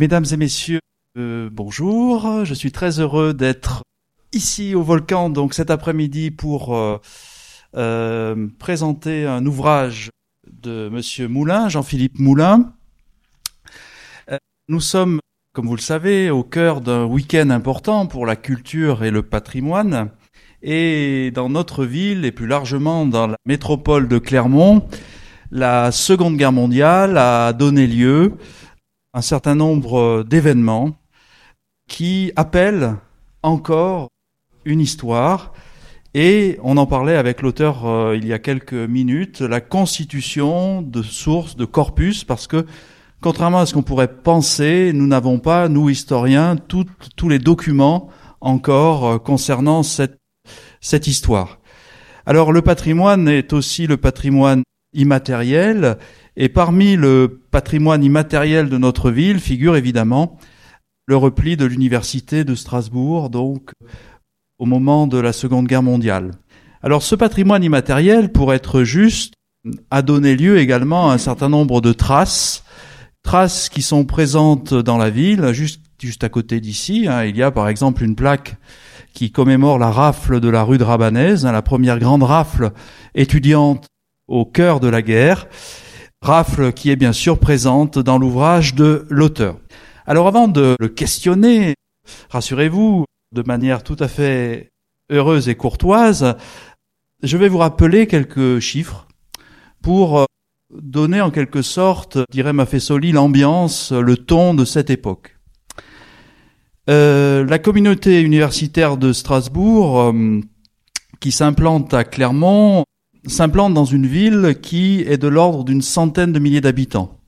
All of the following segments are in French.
Mesdames et messieurs, euh, bonjour. Je suis très heureux d'être ici au volcan donc cet après-midi pour euh, euh, présenter un ouvrage de Monsieur Moulin, Jean-Philippe Moulin. nous sommes, comme vous le savez, au cœur d'un week-end important pour la culture et le patrimoine. Et dans notre ville et plus largement dans la métropole de Clermont, la Seconde Guerre mondiale a donné lieu un certain nombre d'événements qui appellent encore une histoire. Et on en parlait avec l'auteur euh, il y a quelques minutes, la constitution de sources, de corpus, parce que contrairement à ce qu'on pourrait penser, nous n'avons pas, nous historiens, tous les documents encore euh, concernant cette histoire. Alors le patrimoine est aussi le patrimoine immatériel, et parmi le patrimoine immatériel de notre ville figure évidemment le repli de l'université de Strasbourg, donc au moment de la Seconde Guerre mondiale. Alors ce patrimoine immatériel, pour être juste, a donné lieu également à un certain nombre de traces, traces qui sont présentes dans la ville, juste, juste à côté d'ici. Hein. Il y a par exemple une plaque qui commémore la rafle de la rue de Rabanès, hein, la première grande rafle étudiante au cœur de la guerre rafle qui est bien sûr présente dans l'ouvrage de l'auteur. Alors avant de le questionner, rassurez-vous, de manière tout à fait heureuse et courtoise, je vais vous rappeler quelques chiffres pour euh, donner en quelque sorte, dirait Maffesoli, l'ambiance, le ton de cette époque. Euh, la communauté universitaire de Strasbourg, euh, qui s'implante à Clermont, s'implante dans une ville qui est de l'ordre d'une centaine de milliers d'habitants.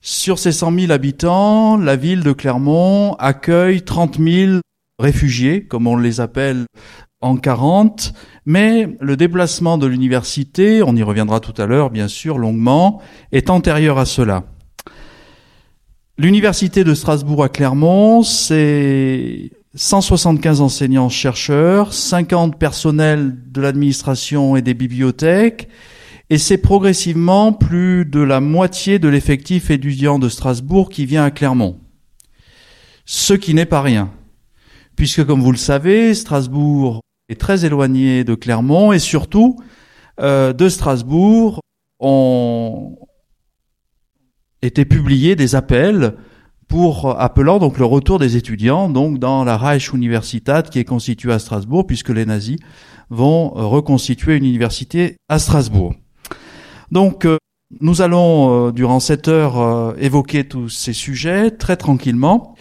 Sur ces 100 000 habitants, la ville de Clermont accueille 30 000 réfugiés, comme on les appelle en 40, mais le déplacement de l'université, on y reviendra tout à l'heure bien sûr longuement, est antérieur à cela. L'université de Strasbourg à Clermont, c'est 175 enseignants-chercheurs, 50 personnels de l'administration et des bibliothèques, et c'est progressivement plus de la moitié de l'effectif étudiant de Strasbourg qui vient à Clermont. Ce qui n'est pas rien, puisque comme vous le savez, Strasbourg est très éloigné de Clermont, et surtout, euh, de Strasbourg ont été publiés des appels pour appelant donc le retour des étudiants donc dans la Reich Universität qui est constituée à Strasbourg puisque les nazis vont reconstituer une université à Strasbourg. Donc euh, nous allons euh, durant cette heure euh, évoquer tous ces sujets très tranquillement.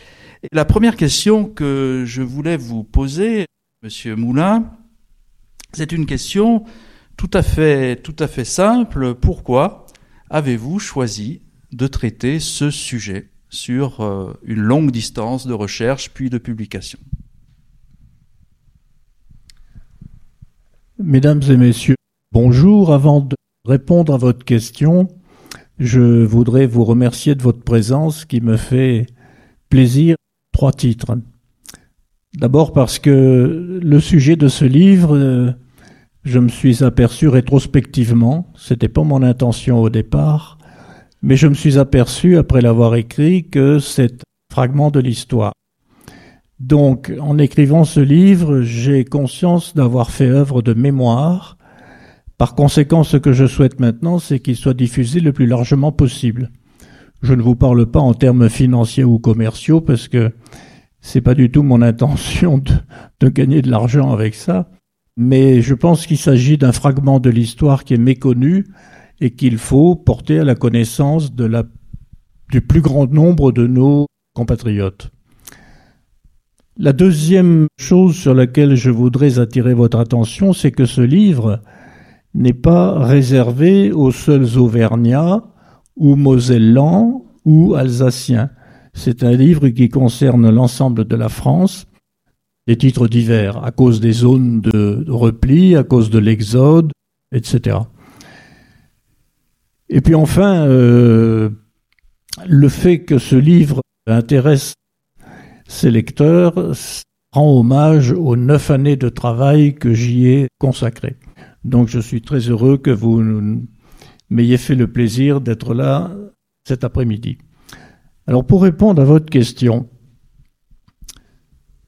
La première question que je voulais vous poser, Monsieur Moulin, c'est une question tout à fait tout à fait simple. Pourquoi avez-vous choisi de traiter ce sujet? Sur euh, une longue distance de recherche puis de publication. Mesdames et messieurs, bonjour. Avant de répondre à votre question, je voudrais vous remercier de votre présence qui me fait plaisir. Trois titres. D'abord parce que le sujet de ce livre, euh, je me suis aperçu rétrospectivement, c'était pas mon intention au départ, mais je me suis aperçu, après l'avoir écrit, que c'est fragment de l'histoire. Donc, en écrivant ce livre, j'ai conscience d'avoir fait œuvre de mémoire. Par conséquent, ce que je souhaite maintenant, c'est qu'il soit diffusé le plus largement possible. Je ne vous parle pas en termes financiers ou commerciaux parce que c'est pas du tout mon intention de gagner de l'argent avec ça. Mais je pense qu'il s'agit d'un fragment de l'histoire qui est méconnu, et qu'il faut porter à la connaissance du plus grand nombre de nos compatriotes. La deuxième chose sur laquelle je voudrais attirer votre attention, c'est que ce livre n'est pas réservé aux seuls Auvergnats ou Mosellans ou Alsaciens. C'est un livre qui concerne l'ensemble de la France, des titres divers, à cause des zones de repli, à cause de l'exode, etc. Et puis enfin, euh, le fait que ce livre intéresse ses lecteurs rend hommage aux neuf années de travail que j'y ai consacré. Donc je suis très heureux que vous m'ayez fait le plaisir d'être là cet après-midi. Alors pour répondre à votre question,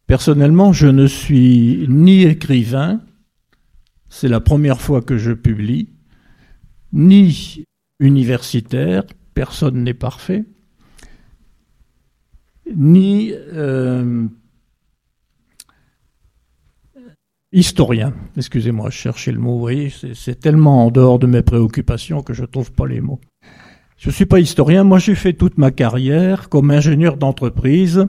personnellement, je ne suis ni écrivain, c'est la première fois que je publie, ni universitaire, personne n'est parfait, ni euh, historien. Excusez-moi, je cherchais le mot. Vous voyez, c'est tellement en dehors de mes préoccupations que je ne trouve pas les mots. Je ne suis pas historien. Moi, j'ai fait toute ma carrière comme ingénieur d'entreprise,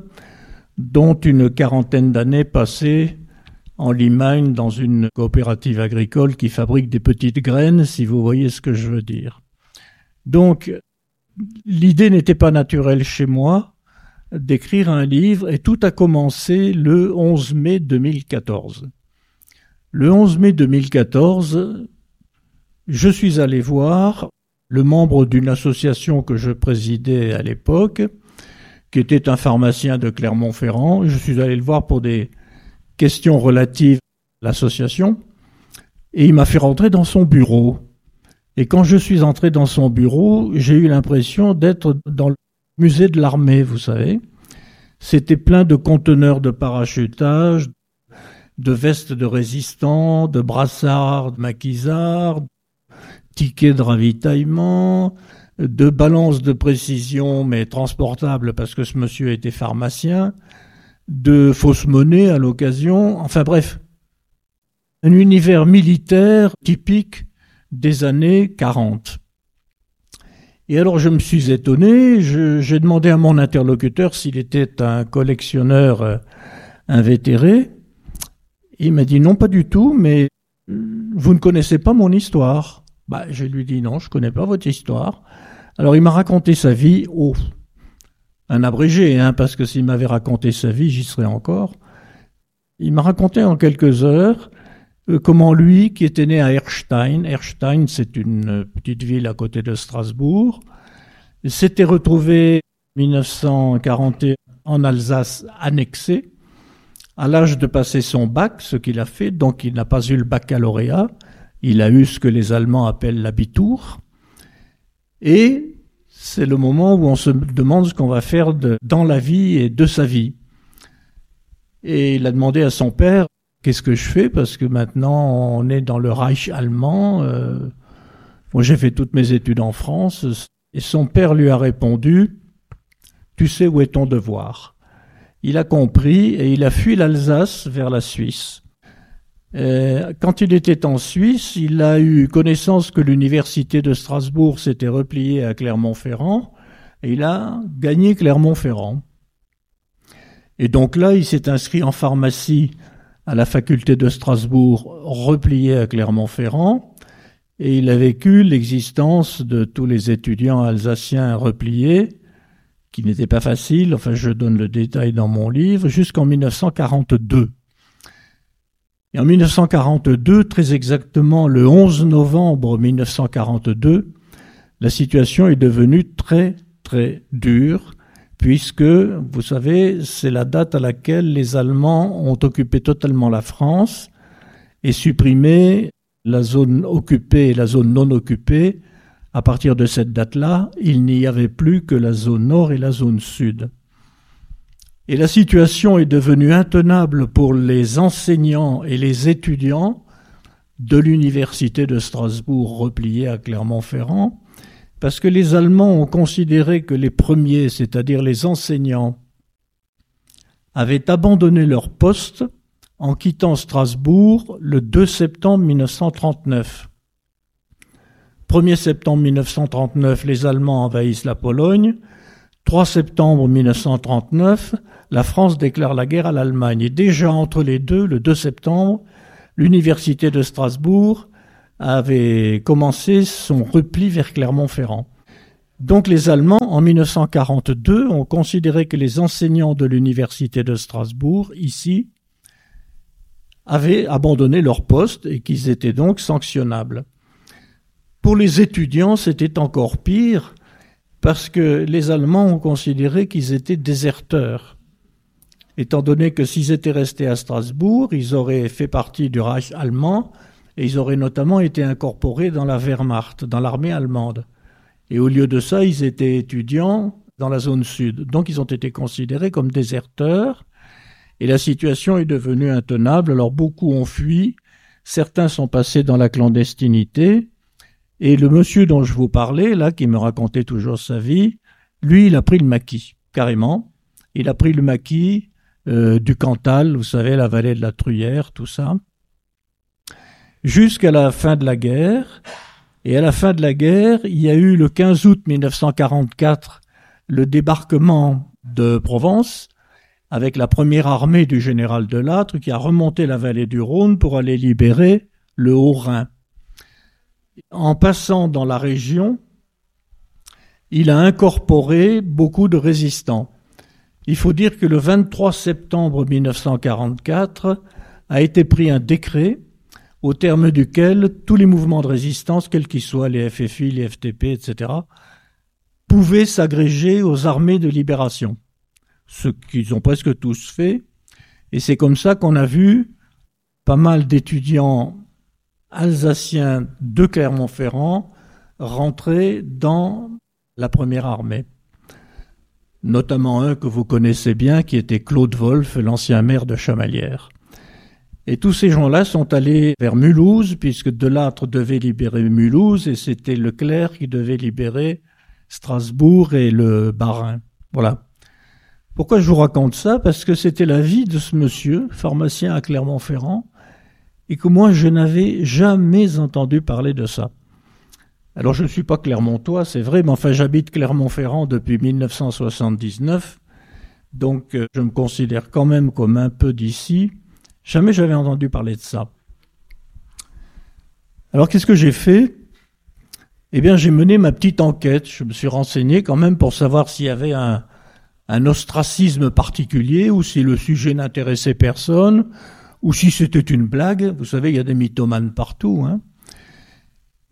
dont une quarantaine d'années passées en Limagne dans une coopérative agricole qui fabrique des petites graines, si vous voyez ce que je veux dire. Donc, l'idée n'était pas naturelle chez moi d'écrire un livre et tout a commencé le 11 mai 2014. Le 11 mai 2014, je suis allé voir le membre d'une association que je présidais à l'époque, qui était un pharmacien de Clermont-Ferrand. Je suis allé le voir pour des questions relatives à l'association et il m'a fait rentrer dans son bureau. Et quand je suis entré dans son bureau, j'ai eu l'impression d'être dans le musée de l'armée, vous savez. C'était plein de conteneurs de parachutage, de vestes de résistants, de brassards, de maquisards, tickets de ravitaillement, de balances de précision mais transportables parce que ce monsieur était pharmacien, de fausses monnaies à l'occasion, enfin bref, un univers militaire typique des années 40. Et alors je me suis étonné, j'ai demandé à mon interlocuteur s'il était un collectionneur euh, invétéré. Il m'a dit non, pas du tout, mais vous ne connaissez pas mon histoire. Bah, je lui dis non, je connais pas votre histoire. Alors il m'a raconté sa vie, oh, un abrégé, hein, parce que s'il m'avait raconté sa vie, j'y serais encore. Il m'a raconté en quelques heures comment lui, qui était né à Erstein, Erstein c'est une petite ville à côté de Strasbourg, s'était retrouvé en 1941 en Alsace annexé, à l'âge de passer son bac, ce qu'il a fait, donc il n'a pas eu le baccalauréat, il a eu ce que les Allemands appellent l'habitour, et c'est le moment où on se demande ce qu'on va faire dans la vie et de sa vie. Et il a demandé à son père qu'est-ce que je fais? Parce que maintenant on est dans le Reich allemand. Euh, moi j'ai fait toutes mes études en France et son père lui a répondu tu sais où est ton devoir. Il a compris et il a fui l'Alsace vers la Suisse. Euh, quand il était en Suisse, il a eu connaissance que l'université de Strasbourg s'était repliée à Clermont-Ferrand et il a gagné Clermont-Ferrand. Et donc là, il s'est inscrit en pharmacie à la faculté de Strasbourg, repliée à Clermont-Ferrand, et il a vécu l'existence de tous les étudiants alsaciens repliés, qui n'était pas facile, enfin je donne le détail dans mon livre, jusqu'en 1942. Et en 1942, très exactement le 11 novembre 1942, la situation est devenue très très dure, puisque, vous savez, c'est la date à laquelle les Allemands ont occupé totalement la France et supprimé la zone occupée et la zone non occupée. À partir de cette date-là, il n'y avait plus que la zone nord et la zone sud. Et la situation est devenue intenable pour les enseignants et les étudiants de l'université de Strasbourg repliée à Clermont-Ferrand, parce que les Allemands ont considéré que les premiers, c'est-à-dire les enseignants, avaient abandonné leur poste en quittant Strasbourg le 2 septembre 1939. 1er septembre 1939, les Allemands envahissent la Pologne. 3 septembre 1939, la France déclare la guerre à l'Allemagne. Et déjà entre les deux, le 2 septembre, l'université de Strasbourg avait commencé son repli vers Clermont-Ferrand. Donc les Allemands, en 1942, ont considéré que les enseignants de l'université de Strasbourg, ici, avaient abandonné leur poste et qu'ils étaient donc sanctionnables. Pour les étudiants, c'était encore pire parce que les Allemands ont considéré qu'ils étaient déserteurs. Étant donné que s'ils étaient restés à Strasbourg, ils auraient fait partie du Reich allemand et ils auraient notamment été incorporés dans la Wehrmacht, dans l'armée allemande. Et au lieu de ça, ils étaient étudiants dans la zone sud. Donc ils ont été considérés comme déserteurs et la situation est devenue intenable. Alors beaucoup ont fui, certains sont passés dans la clandestinité et le monsieur dont je vous parlais, là, qui me racontait toujours sa vie, lui, il a pris le maquis, carrément. Il a pris le maquis euh, du Cantal, vous savez, la vallée de la Truyère, tout ça, jusqu'à la fin de la guerre. Et à la fin de la guerre, il y a eu le 15 août 1944 le débarquement de Provence avec la première armée du général Delattre qui a remonté la vallée du Rhône pour aller libérer le Haut-Rhin. En passant dans la région, il a incorporé beaucoup de résistants. Il faut dire que le 23 septembre 1944 a été pris un décret au terme duquel tous les mouvements de résistance, quels qu'ils soient, les FFI, les FTP, etc., pouvaient s'agréger aux armées de libération. Ce qu'ils ont presque tous fait. Et c'est comme ça qu'on a vu pas mal d'étudiants alsaciens de Clermont-Ferrand rentrer dans la première armée. Notamment un que vous connaissez bien, qui était Claude Wolff, l'ancien maire de Chamalières. Et tous ces gens-là sont allés vers Mulhouse, puisque Delattre devait libérer Mulhouse, et c'était Leclerc qui devait libérer Strasbourg et le Bas-Rhin. Voilà. Pourquoi je vous raconte ça? Parce que c'était la vie de ce monsieur, pharmacien à Clermont-Ferrand, et que moi je n'avais jamais entendu parler de ça. Alors je ne suis pas clermontois, c'est vrai, mais enfin j'habite Clermont-Ferrand depuis 1979, donc euh, je me considère quand même comme un peu d'ici. Jamais j'avais entendu parler de ça. Alors qu'est-ce que j'ai fait? Eh bien j'ai mené ma petite enquête, je me suis renseigné quand même pour savoir s'il y avait un, un ostracisme particulier ou si le sujet n'intéressait personne ou si c'était une blague. Vous savez, il y a des mythomanes partout. Hein.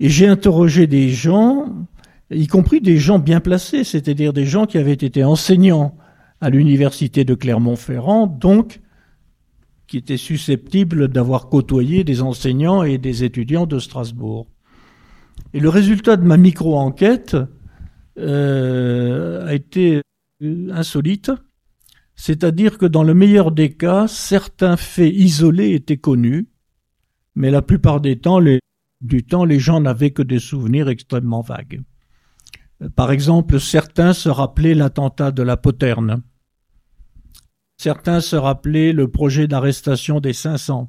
Et j'ai interrogé des gens, y compris des gens bien placés, c'est-à-dire des gens qui avaient été enseignants à l'université de Clermont-Ferrand, donc qui était susceptible d'avoir côtoyé des enseignants et des étudiants de Strasbourg. Et le résultat de ma micro-enquête euh, a été euh, insolite, c'est-à-dire que dans le meilleur des cas, certains faits isolés étaient connus, mais la plupart du temps, les gens n'avaient que des souvenirs extrêmement vagues. Par exemple, certains se rappelaient l'attentat de la Poterne, Certains se rappelaient le projet d'arrestation des 500.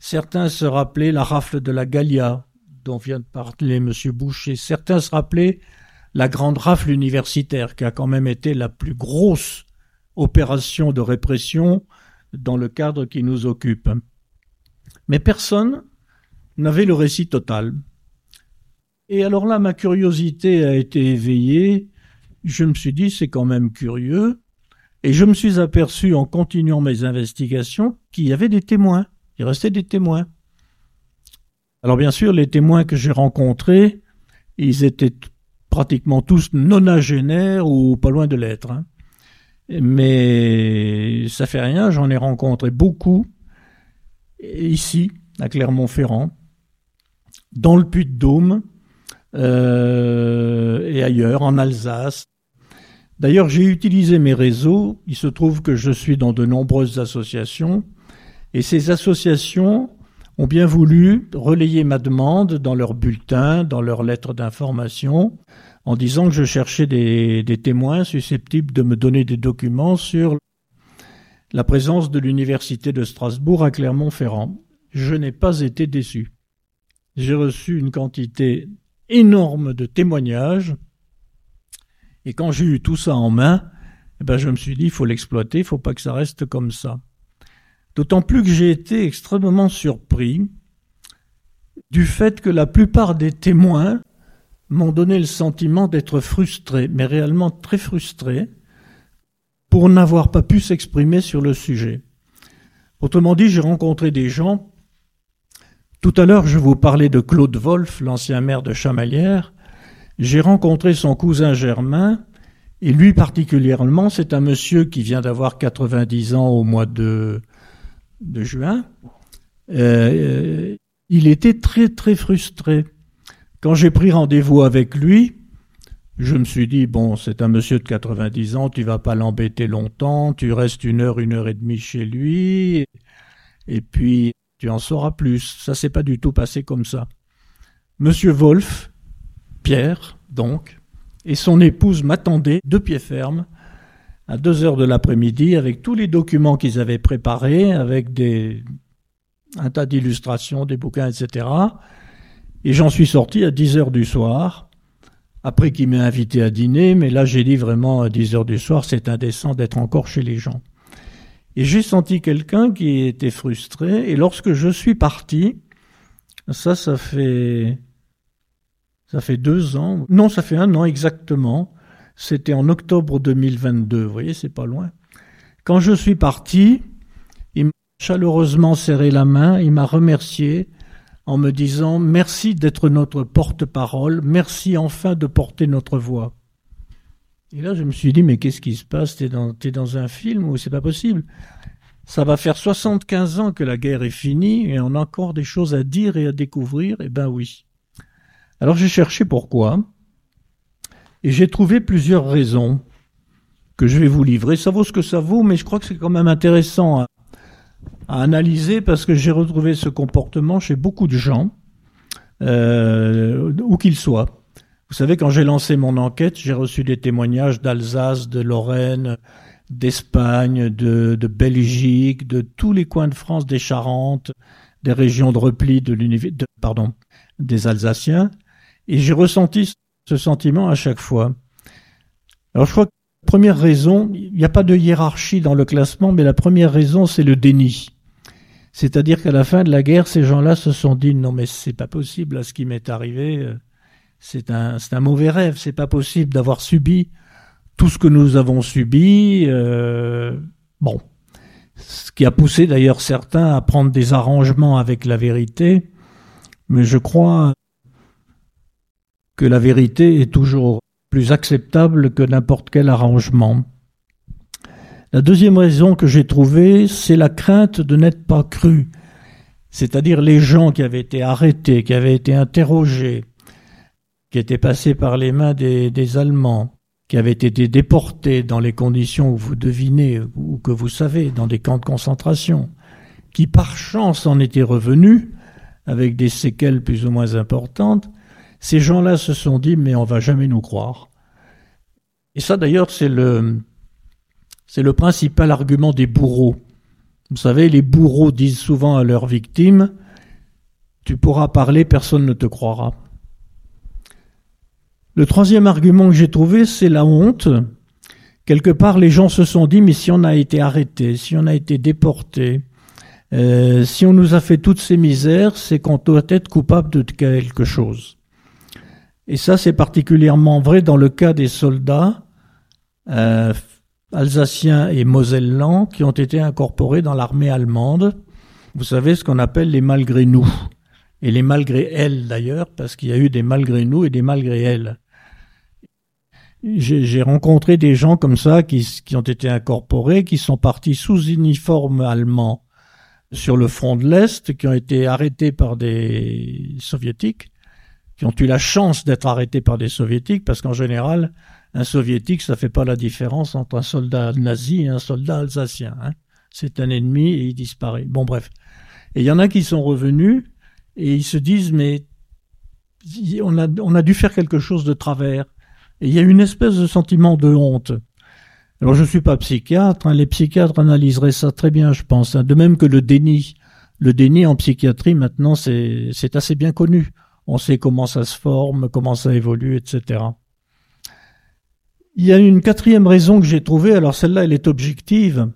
Certains se rappelaient la rafle de la Gallia, dont vient de parler M. Boucher. Certains se rappelaient la grande rafle universitaire, qui a quand même été la plus grosse opération de répression dans le cadre qui nous occupe. Mais personne n'avait le récit total. Et alors là, ma curiosité a été éveillée. Je me suis dit, c'est quand même curieux. Et je me suis aperçu en continuant mes investigations qu'il y avait des témoins. Il restait des témoins. Alors bien sûr, les témoins que j'ai rencontrés, ils étaient pratiquement tous nonagénaires ou pas loin de l'être. Hein. Mais ça fait rien, j'en ai rencontré beaucoup ici, à Clermont-Ferrand, dans le Puy-de-Dôme euh, et ailleurs, en Alsace, D'ailleurs, j'ai utilisé mes réseaux. Il se trouve que je suis dans de nombreuses associations. Et ces associations ont bien voulu relayer ma demande dans leurs bulletins, dans leurs lettres d'information, en disant que je cherchais des, témoins susceptibles de me donner des documents sur la présence de l'Université de Strasbourg à Clermont-Ferrand. Je n'ai pas été déçu. J'ai reçu une quantité énorme de témoignages et quand j'ai eu tout ça en main, eh ben je me suis dit, il faut l'exploiter, il faut pas que ça reste comme ça. D'autant plus que j'ai été extrêmement surpris du fait que la plupart des témoins m'ont donné le sentiment d'être frustrés, mais réellement très frustrés, pour n'avoir pas pu s'exprimer sur le sujet. Autrement dit, j'ai rencontré des gens. Tout à l'heure, je vous parlais de Claude Wolff, l'ancien maire de Chamalières, j'ai rencontré son cousin Germain, et lui particulièrement, c'est un monsieur qui vient d'avoir 90 ans au mois de, de juin. Euh, il était très très frustré. Quand j'ai pris rendez-vous avec lui, Je me suis dit, bon, c'est un monsieur de 90 ans, tu vas pas l'embêter longtemps, tu restes une heure, une heure et demie chez lui, et puis tu en sauras plus. Ça s'est pas du tout passé comme ça. Monsieur Wolf, Pierre, donc, et son épouse m'attendaient de pied ferme à deux heures de l'après-midi avec tous les documents qu'ils avaient préparés, avec des, un tas d'illustrations, des bouquins, etc. Et j'en suis sorti à 10 heures du soir, après qu'il m'ait invité à dîner, mais là j'ai dit vraiment à 10 heures du soir, c'est indécent d'être encore chez les gens. Et j'ai senti quelqu'un qui était frustré, et lorsque je suis parti, ça, ça fait, ça fait deux ans, non, ça fait un an exactement, c'était en octobre 2022, vous voyez, c'est pas loin. Quand je suis parti, il m'a chaleureusement serré la main, il m'a remercié en me disant merci d'être notre porte-parole, merci enfin de porter notre voix. Et là, je me suis dit, mais qu'est-ce qui se passe? T'es dans, dans un film ou c'est pas possible Ça va faire 75 ans que la guerre est finie et on a encore des choses à dire et à découvrir. Eh ben oui. Alors j'ai cherché pourquoi. Et j'ai trouvé plusieurs raisons que je vais vous livrer. Ça vaut ce que ça vaut, mais je crois que c'est quand même intéressant à, analyser parce que j'ai retrouvé ce comportement chez beaucoup de gens, euh, où qu'ils soient. Vous savez, quand j'ai lancé mon enquête, j'ai reçu des témoignages d'Alsace, de Lorraine, d'Espagne, de, Belgique, de tous les coins de France, des Charentes, des régions de repli des Alsaciens, et j'ai ressenti ce sentiment à chaque fois. Alors je crois que la première raison, il n'y a pas de hiérarchie dans le classement, mais la première raison, c'est le déni. C'est-à-dire qu'à la fin de la guerre, ces gens-là se sont dit non mais c'est pas possible, à ce qui m'est arrivé, euh, c'est un, mauvais rêve, c'est pas possible d'avoir subi tout ce que nous avons subi. Euh, bon, ce qui a poussé d'ailleurs certains à prendre des arrangements avec la vérité, mais je crois que la vérité est toujours plus acceptable que n'importe quel arrangement. La deuxième raison que j'ai trouvée, c'est la crainte de n'être pas cru. C'est-à-dire les gens qui avaient été arrêtés, qui avaient été interrogés, qui étaient passés par les mains des, Allemands, qui avaient été déportés dans les conditions où vous devinez ou que vous savez, dans des camps de concentration, qui par chance en étaient revenus, avec des séquelles plus ou moins importantes, ces gens-là se sont dit, mais on va jamais nous croire. Et ça, d'ailleurs, c'est le, c'est le principal argument des bourreaux. Vous savez, les bourreaux disent souvent à leurs victimes, tu pourras parler, personne ne te croira. Le troisième argument que j'ai trouvé, c'est la honte. Quelque part, les gens se sont dit, mais si on a été arrêté, si on a été déporté, euh, si on nous a fait toutes ces misères, c'est qu'on doit être coupable de quelque chose. Et ça, c'est particulièrement vrai dans le cas des soldats euh, alsaciens et mosellans qui ont été incorporés dans l'armée allemande. Vous savez ce qu'on appelle les malgré nous. Et les malgré elles d'ailleurs, parce qu'il y a eu des malgré nous et des malgré elles. J'ai rencontré des gens comme ça qui, qui ont été incorporés, qui sont partis sous uniforme allemand sur le front de l'Est, qui ont été arrêtés par des soviétiques qui ont eu la chance d'être arrêtés par des soviétiques, parce qu'en général, un soviétique, ça fait pas la différence entre un soldat nazi et un soldat alsacien. Hein. C'est un ennemi et il disparaît. Bon, bref. Et il y en a qui sont revenus et ils se disent, mais on a, on a dû faire quelque chose de travers. Et il y a une espèce de sentiment de honte. Alors je suis pas psychiatre, hein. les psychiatres analyseraient ça très bien, je pense. Hein. De même que le déni. Le déni en psychiatrie, maintenant, c'est assez bien connu on sait comment ça se forme, comment ça évolue, etc. Il y a une quatrième raison que j'ai trouvée, alors celle-là elle est objective,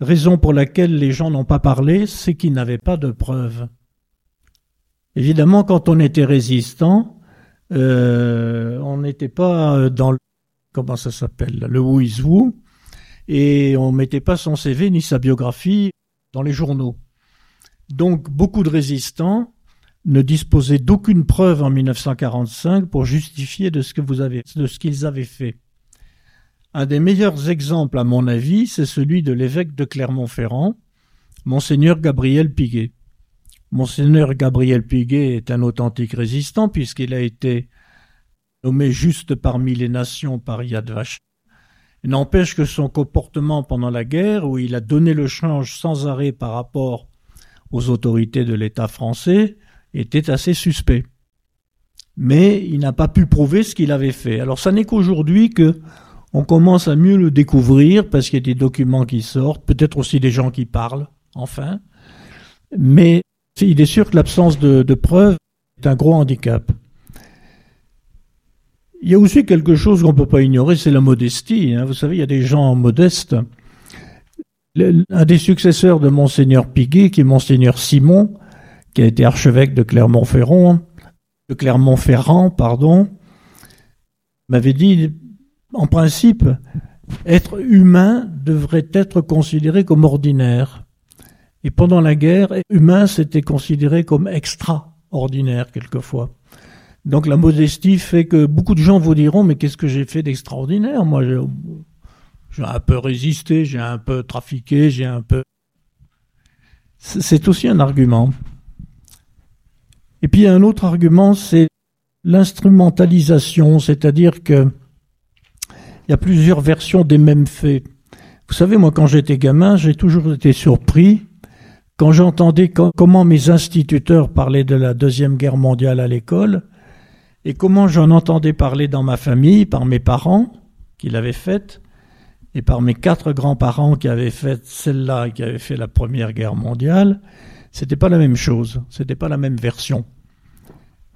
raison pour laquelle les gens n'ont pas parlé, c'est qu'ils n'avaient pas de preuves. Évidemment, quand on était résistant, euh, on n'était pas dans le, comment ça s'appelle, le who is who, et on mettait pas son CV ni sa biographie dans les journaux. Donc beaucoup de résistants ne disposaient d'aucune preuve en 1945 pour justifier de ce que vous avez, de ce qu'ils avaient fait. Un des meilleurs exemples, à mon avis, c'est celui de l'évêque de Clermont-Ferrand, Monseigneur Gabriel Piguet. Monseigneur Gabriel Piguet est un authentique résistant puisqu'il a été nommé juste parmi les nations par Yad Vashem. N'empêche que son comportement pendant la guerre, où il a donné le change sans arrêt par rapport aux autorités de l'État français, était assez suspect. Mais il n'a pas pu prouver ce qu'il avait fait. Alors ça n'est qu'aujourd'hui que on commence à mieux le découvrir parce qu'il y a des documents qui sortent, peut-être aussi des gens qui parlent, enfin. Mais il est sûr que l'absence de, preuves est un gros handicap. Il y a aussi quelque chose qu'on ne peut pas ignorer, c'est la modestie. Hein. Vous savez, il y a des gens modestes. un des successeurs de Monseigneur Piguet, qui est Monseigneur Simon, qui a été archevêque de Clermont-Ferrand, de Clermont-Ferrand, pardon, m'avait dit, en principe, être humain devrait être considéré comme ordinaire. Et pendant la guerre, humain c'était considéré comme extraordinaire quelquefois. Donc la modestie fait que beaucoup de gens vous diront mais qu'est-ce que j'ai fait d'extraordinaire? Moi j'ai un peu résisté, j'ai un peu trafiqué, j'ai un peu... C'est aussi un argument. Et puis un autre argument, c'est l'instrumentalisation, c'est-à-dire que il y a plusieurs versions des mêmes faits. Vous savez, moi, quand j'étais gamin, j'ai toujours été surpris quand j'entendais comment mes instituteurs parlaient de la Deuxième Guerre mondiale à l'école, et comment j'en entendais parler dans ma famille, par mes parents, qui l'avaient faite, et par mes quatre grands-parents qui avaient fait celle-là et qui avaient fait la Première Guerre mondiale, c'était pas la même chose, c'était pas la même version.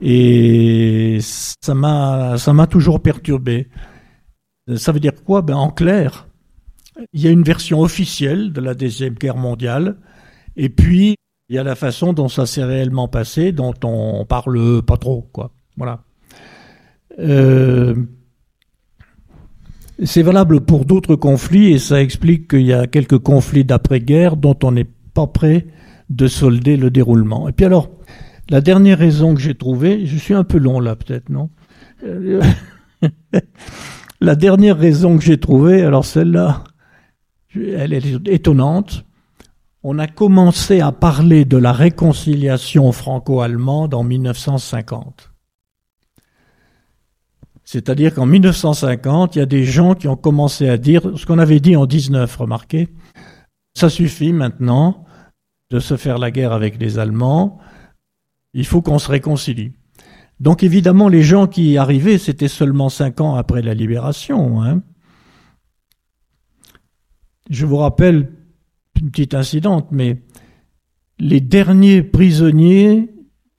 Et ça m'a, toujours perturbé. Ça veut dire quoi? Ben en clair, il y a une version officielle de la deuxième guerre mondiale et puis, il y a la façon dont ça s'est réellement passé, dont on parle pas trop. Voilà. Euh, c'est valable pour d'autres conflits et ça explique qu'il y a quelques conflits d'après-guerre dont on n'est pas prêt de solder le déroulement. Et puis alors, la dernière raison que j'ai trouvée, je suis un peu long là peut-être, non La dernière raison que j'ai trouvée, alors celle-là, elle est étonnante, on a commencé à parler de la réconciliation franco-allemande en 1950. C'est-à-dire qu'en 1950, il y a des gens qui ont commencé à dire ce qu'on avait dit en 19, remarquez. Ça suffit maintenant de se faire la guerre avec les Allemands. Il faut qu'on se réconcilie. Donc évidemment, les gens qui y arrivaient, c'était seulement cinq ans après la libération. Hein. Je vous rappelle une petite incidente, mais les derniers prisonniers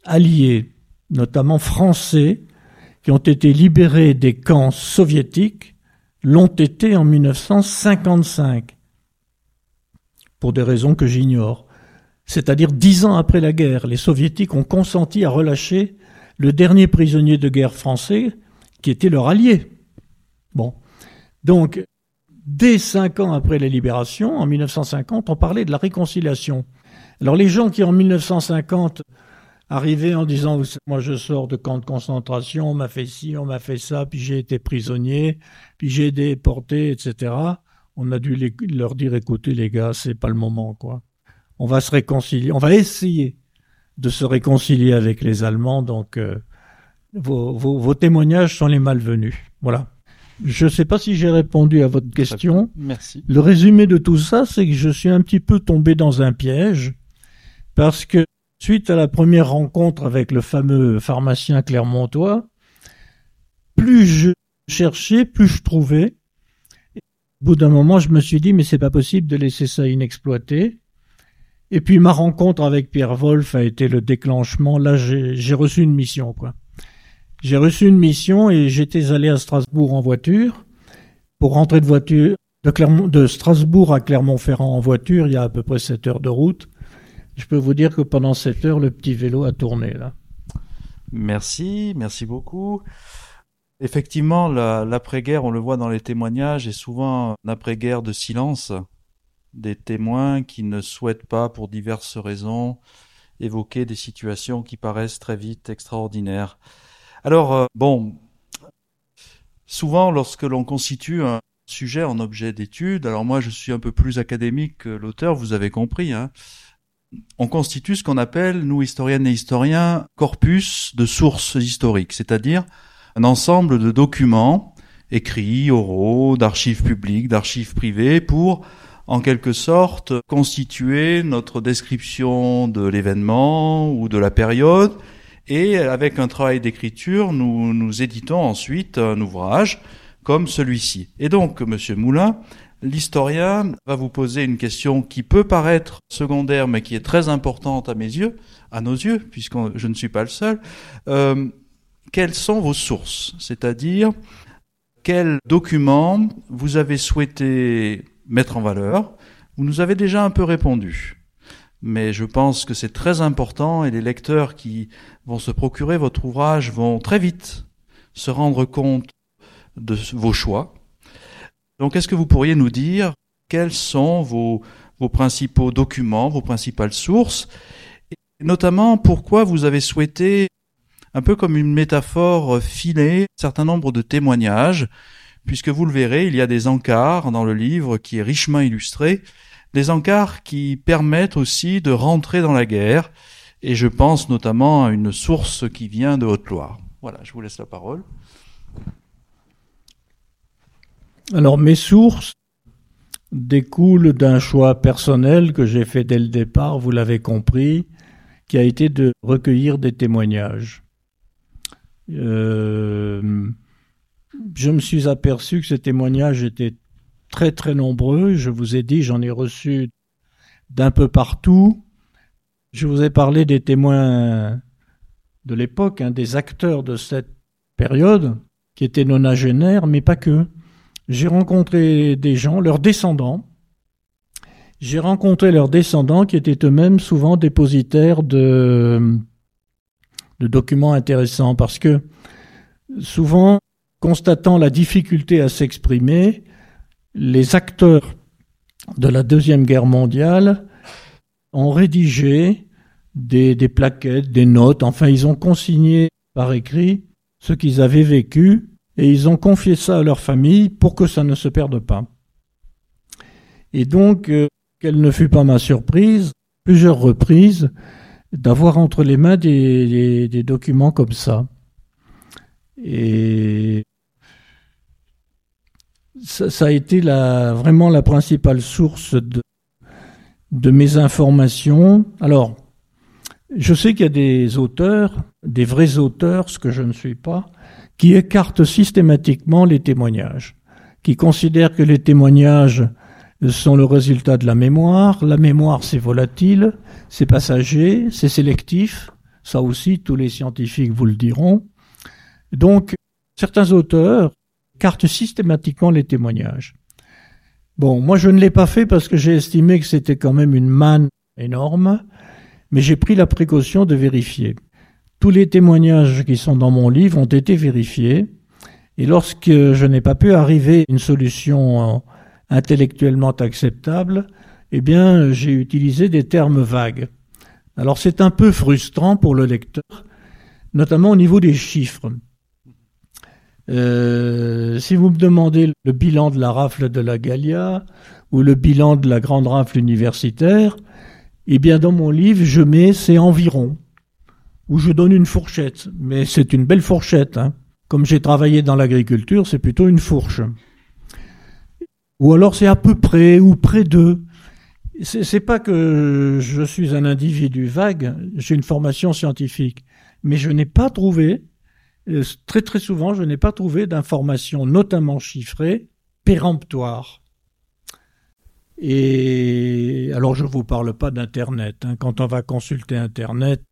alliés, notamment français, qui ont été libérés des camps soviétiques, l'ont été en 1955, pour des raisons que j'ignore. C'est-à-dire dix ans après la guerre, les soviétiques ont consenti à relâcher le dernier prisonnier de guerre français, qui était leur allié. Bon. Donc, dès cinq ans après la libération, en 1950, on parlait de la réconciliation. Alors les gens qui en 1950 arrivaient en disant moi je sors de camp de concentration, on m'a fait ci, on m'a fait ça, puis j'ai été prisonnier, puis j'ai été déporté, etc. On a dû leur dire écoutez les gars, c'est pas le moment quoi. On va se réconcilier, on va essayer de se réconcilier avec les Allemands. Donc euh, vos, vos témoignages sont les malvenus. Voilà. Je ne sais pas si j'ai répondu à votre question. Merci. Le résumé de tout ça, c'est que je suis un petit peu tombé dans un piège parce que suite à la première rencontre avec le fameux pharmacien clermontois, plus je cherchais, plus je trouvais. Au bout d'un moment, je me suis dit, mais c'est pas possible de laisser ça inexploité. Et puis ma rencontre avec Pierre Wolf a été le déclenchement. Là, j'ai reçu une mission, quoi. J'ai reçu une mission et j'étais allé à Strasbourg en voiture. Pour rentrer de voiture de, Strasbourg à Clermont-Ferrand en voiture, il y a à peu près 7 heures de route. Je peux vous dire que pendant 7 heures, le petit vélo a tourné là. Merci, merci beaucoup. Effectivement, l'après-guerre, on le voit dans les témoignages, est souvent un après-guerre de silence des témoins qui ne souhaitent pas, pour diverses raisons, évoquer des situations qui paraissent très vite extraordinaires. Alors, euh, bon, souvent lorsque l'on constitue un sujet en objet d'étude, alors moi je suis un peu plus académique que l'auteur, vous avez compris, hein, on constitue ce qu'on appelle, nous historiennes et historiens, corpus de sources historiques, c'est-à-dire un ensemble de documents écrits, oraux, d'archives publiques, d'archives privées, pour en quelque sorte constituer notre description de l'événement ou de la période. Et avec un travail d'écriture, nous, nous éditons ensuite un ouvrage comme celui-ci. Et donc, Monsieur Moulin, l'historien va vous poser une question qui peut paraître secondaire, mais qui est très importante à mes yeux, à nos yeux, puisque je ne suis pas le seul. Euh, quelles sont vos sources? C'est-à-dire, quels documents vous avez souhaité mettre en valeur Vous nous avez déjà un peu répondu. Mais je pense que c'est très important et les lecteurs qui vont se procurer votre ouvrage vont très vite se rendre compte de vos choix. Donc, est-ce que vous pourriez nous dire quels sont vos, principaux documents, vos principales sources, et notamment pourquoi vous avez souhaité, un peu comme une métaphore, filer un certain nombre de témoignages, puisque vous le verrez, il y a des encarts dans le livre qui est richement illustré, des encarts qui permettent aussi de rentrer dans la guerre, et je pense notamment à une source qui vient de Haute-Loire. Voilà, je vous laisse la parole. Alors mes sources découlent d'un choix personnel que j'ai fait dès le départ, vous l'avez compris, qui a été de recueillir des témoignages. Euh, je me suis aperçu que ces témoignages étaient très très nombreux. Je vous ai dit, j'en ai reçu d'un peu partout. Je vous ai parlé des témoins de l'époque, hein, des acteurs de cette période, qui étaient nonagénaires, mais pas que. J'ai rencontré des gens, leurs descendants. J'ai rencontré leurs descendants qui étaient eux-mêmes souvent dépositaires de, de documents intéressants parce que souvent, constatant la difficulté à s'exprimer, les acteurs de la Deuxième Guerre mondiale ont rédigé des, plaquettes, des notes, enfin ils ont consigné par écrit ce qu'ils avaient vécu et ils ont confié ça à leur famille pour que ça ne se perde pas. Et donc, euh, quelle ne fut pas ma surprise, plusieurs reprises, d'avoir entre les mains des, des, documents comme ça. Et ça, ça, a été la, vraiment la principale source de, de mes informations. Alors, je sais qu'il y a des auteurs, des vrais auteurs, ce que je ne suis pas, qui écarte systématiquement les témoignages, qui considère que les témoignages sont le résultat de la mémoire. La mémoire, c'est volatile, c'est passager, c'est sélectif. Ça aussi, tous les scientifiques vous le diront. Donc, certains auteurs écartent systématiquement les témoignages. Bon, moi je ne l'ai pas fait parce que j'ai estimé que c'était quand même une manne énorme, mais j'ai pris la précaution de vérifier. Tous les témoignages qui sont dans mon livre ont été vérifiés. Et lorsque je n'ai pas pu arriver à une solution intellectuellement acceptable, eh bien, j'ai utilisé des termes vagues. Alors c'est un peu frustrant pour le lecteur, notamment au niveau des chiffres. Euh, si vous me demandez le bilan de la rafle de la Gallia ou le bilan de la grande rafle universitaire, eh bien dans mon livre je mets c'est environ où je donne une fourchette. Mais c'est une belle fourchette. Hein. Comme j'ai travaillé dans l'agriculture, c'est plutôt une fourche. Ou alors c'est à peu près ou près de. C'est pas que je suis un individu vague, j'ai une formation scientifique, mais je n'ai pas trouvé, très très souvent, je n'ai pas trouvé d'informations, notamment chiffrées, péremptoires. Et alors je ne vous parle pas d'Internet. Hein. Quand on va consulter Internet,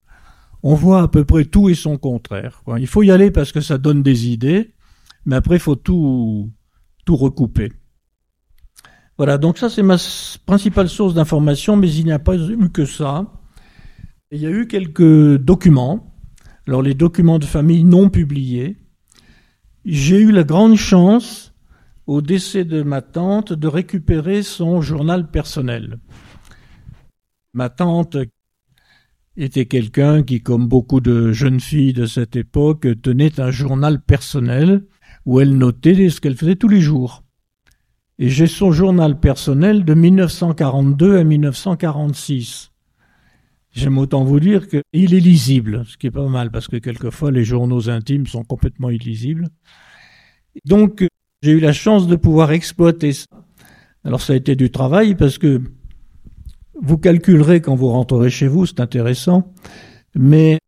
on voit à peu près tout et son contraire. Il faut y aller parce que ça donne des idées, mais après il faut tout, tout recouper. Voilà, donc ça c'est ma principale source d'information, mais il n'y a pas eu que ça. Il y a eu quelques documents. Alors les documents de famille non publiés. J'ai eu la grande chance, au décès de ma tante, de récupérer son journal personnel. Ma tante, était quelqu'un qui, comme beaucoup de jeunes filles de cette époque, tenait un journal personnel où elle notait ce qu'elle faisait tous les jours. Et j'ai son journal personnel de 1942 à 1946. J'aime autant vous dire qu'il est lisible, ce qui est pas mal, parce que quelquefois les journaux intimes sont complètement illisibles. Donc, j'ai eu la chance de pouvoir exploiter ça. Alors, ça a été du travail, parce que vous calculerez quand vous rentrerez chez vous, c'est intéressant, mais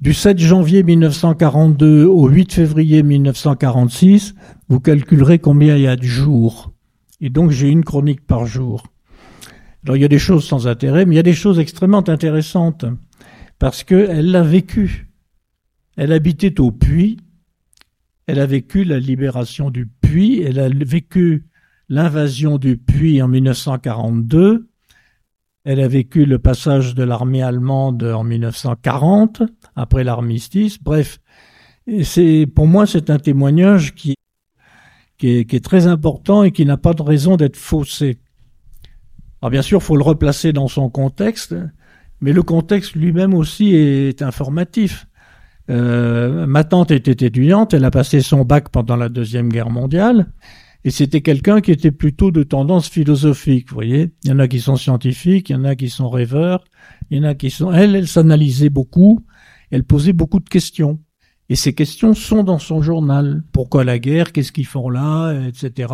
du 7 janvier 1942 au 8 février 1946, vous calculerez combien il y a de jours. Et donc j'ai une chronique par jour. Alors il y a des choses sans intérêt, mais il y a des choses extrêmement intéressantes parce qu'elle l'a vécu. Elle habitait au puits, elle a vécu la libération du puits, elle a vécu l'invasion du puits en 1942, elle a vécu le passage de l'armée allemande en 1940, après l'armistice. Bref, c'est pour moi c'est un témoignage qui qui est, très important et qui n'a pas de raison d'être faussé. Alors bien sûr, faut le replacer dans son contexte, mais le contexte lui-même aussi est informatif. Euh, ma tante était étudiante, elle a passé son bac pendant la Deuxième Guerre mondiale, et c'était quelqu'un qui était plutôt de tendance philosophique, vous voyez. Il y en a qui sont scientifiques, il y en a qui sont rêveurs, il y en a qui sont... Elle, elle s'analysait beaucoup, elle posait beaucoup de questions. Et ces questions sont dans son journal. Pourquoi la guerre? Qu'est-ce qu'ils font là? Etc.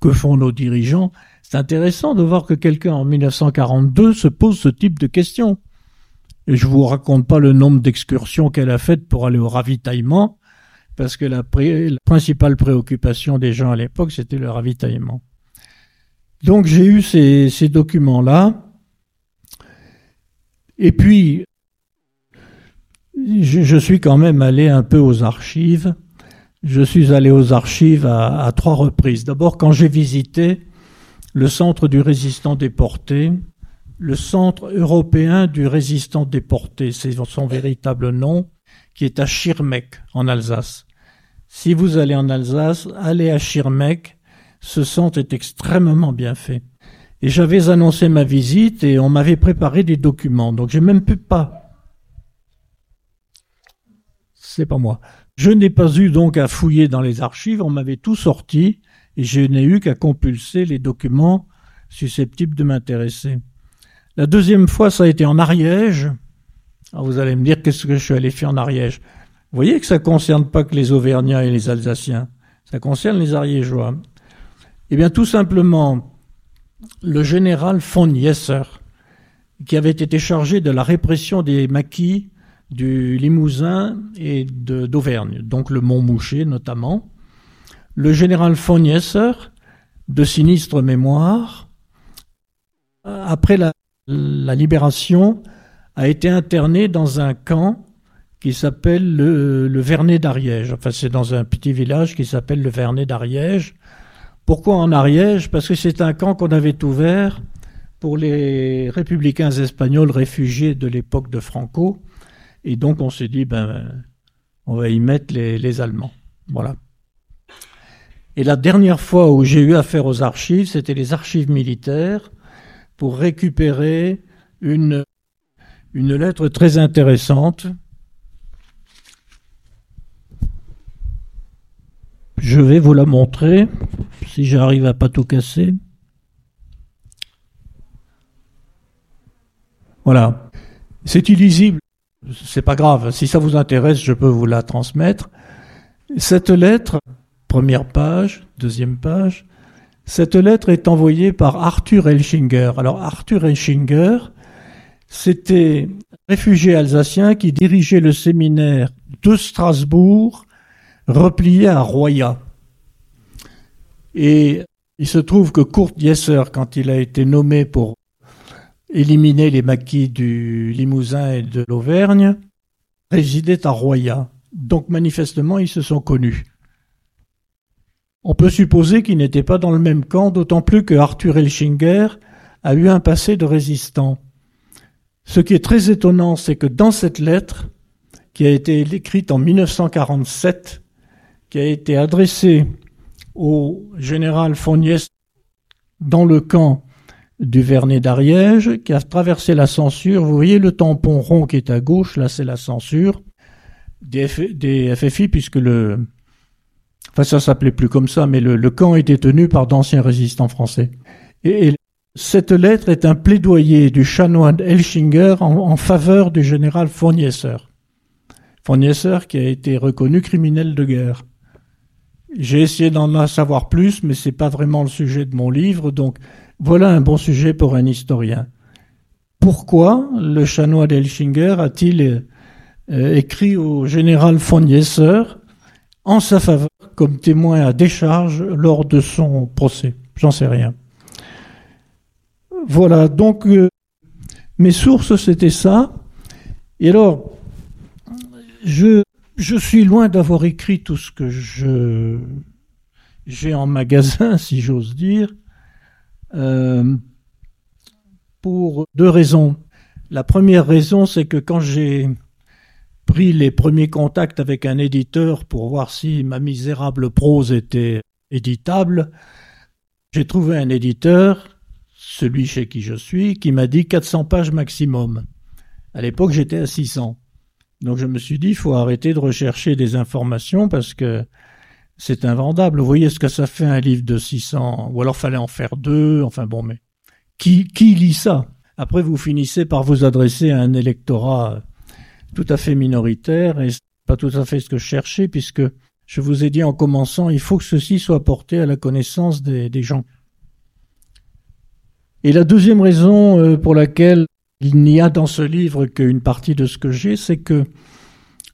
Que font nos dirigeants? C'est intéressant de voir que quelqu'un en 1942 se pose ce type de questions. Et je vous raconte pas le nombre d'excursions qu'elle a faites pour aller au ravitaillement, parce que la, principale préoccupation des gens à l'époque, c'était le ravitaillement. Donc j'ai eu ces, ces documents-là. Et puis, je, suis quand même allé un peu aux archives. Je suis allé aux archives à, trois reprises. D'abord quand j'ai visité le centre du résistant déporté, le centre européen du résistant déporté, c'est son véritable nom, qui est à Schirmeck, en Alsace. Si vous allez en Alsace, allez à Schirmeck, ce centre est extrêmement bien fait. Et j'avais annoncé ma visite et on m'avait préparé des documents, donc j'ai même pu pas c'est pas moi. Je n'ai pas eu donc à fouiller dans les archives, on m'avait tout sorti et je n'ai eu qu'à compulser les documents susceptibles de m'intéresser. La deuxième fois, ça a été en Ariège. Alors vous allez me dire qu'est-ce que je suis allé faire en Ariège? Vous voyez que ça ne concerne pas que les Auvergnats et les Alsaciens, ça concerne les Ariégeois. Eh bien, tout simplement, le général von Jesser, qui avait été chargé de la répression des maquis du Limousin et d'Auvergne, donc le Mont Moucher notamment. Le général von de sinistre mémoire, après la, libération, a été interné dans un camp qui s'appelle le, le, Vernet d'Ariège. Enfin, c'est dans un petit village qui s'appelle le Vernet d'Ariège. Pourquoi en Ariège? Parce que c'est un camp qu'on avait ouvert pour les républicains espagnols réfugiés de l'époque de Franco et donc on s'est dit, ben, on va y mettre les, Allemands. Voilà. Et la dernière fois où j'ai eu affaire aux archives, c'était les archives militaires pour récupérer une, une lettre très intéressante. Je vais vous la montrer, si j'arrive à pas tout casser. Voilà. C'est illisible c'est pas grave. Si ça vous intéresse, je peux vous la transmettre. Cette lettre, première page, deuxième page, cette lettre est envoyée par Arthur Elschinger. Alors Arthur Elschinger, c'était réfugié alsacien qui dirigeait le séminaire de Strasbourg, replié à Roya. Et il se trouve que Kurt Jesser, quand il a été nommé pour éliminé les maquis du Limousin et de l'Auvergne, résidait à Roya. Donc manifestement, ils se sont connus. On peut supposer qu'ils n'étaient pas dans le même camp, d'autant plus que Arthur Elschinger a eu un passé de résistant. Ce qui est très étonnant, c'est que dans cette lettre, qui a été écrite en 1947, qui a été adressée au général Fognès dans le camp du Vernet d'Ariège qui a traversé la censure. Vous voyez le tampon rond qui est à gauche, là c'est la censure des, FFI puisque le... Enfin ça s'appelait plus comme ça, mais le, camp était tenu par d'anciens résistants français. Et, Cette lettre est un plaidoyer du chanoine Elschinger en, faveur du général. Von Yesser qui a été reconnu criminel de guerre. J'ai essayé d'en savoir plus, mais c'est pas vraiment le sujet de mon livre, donc voilà un bon sujet pour un historien. Pourquoi le chanoine Elschinger a-t-il euh, écrit au général von Yesser en sa faveur? Comme témoin à décharge lors de son procès J'en sais rien. Voilà, donc euh, mes sources c'était ça. Et alors, je, suis loin d'avoir écrit tout ce que j'ai en magasin, si j'ose dire, euh, pour deux raisons. La première raison, c'est que quand j'ai pris les premiers contacts avec un éditeur pour voir si ma misérable prose était éditable, j'ai trouvé un éditeur celui chez qui je suis, qui m'a dit 400 pages maximum. À l'époque, j'étais à 600. Donc je me suis dit, il faut arrêter de rechercher des informations parce que c'est invendable. Vous voyez ce que ça fait un livre de 600, ou alors fallait en faire deux, enfin bon, mais qui, qui lit ça? Après, vous finissez par vous adresser à un électorat tout à fait minoritaire, et pas tout à fait ce que je cherchais, puisque je vous ai dit en commençant, il faut que ceci soit porté à la connaissance des, gens. Et la deuxième raison euh, pour laquelle il n'y a dans ce livre qu'une partie de ce que j'ai, c'est que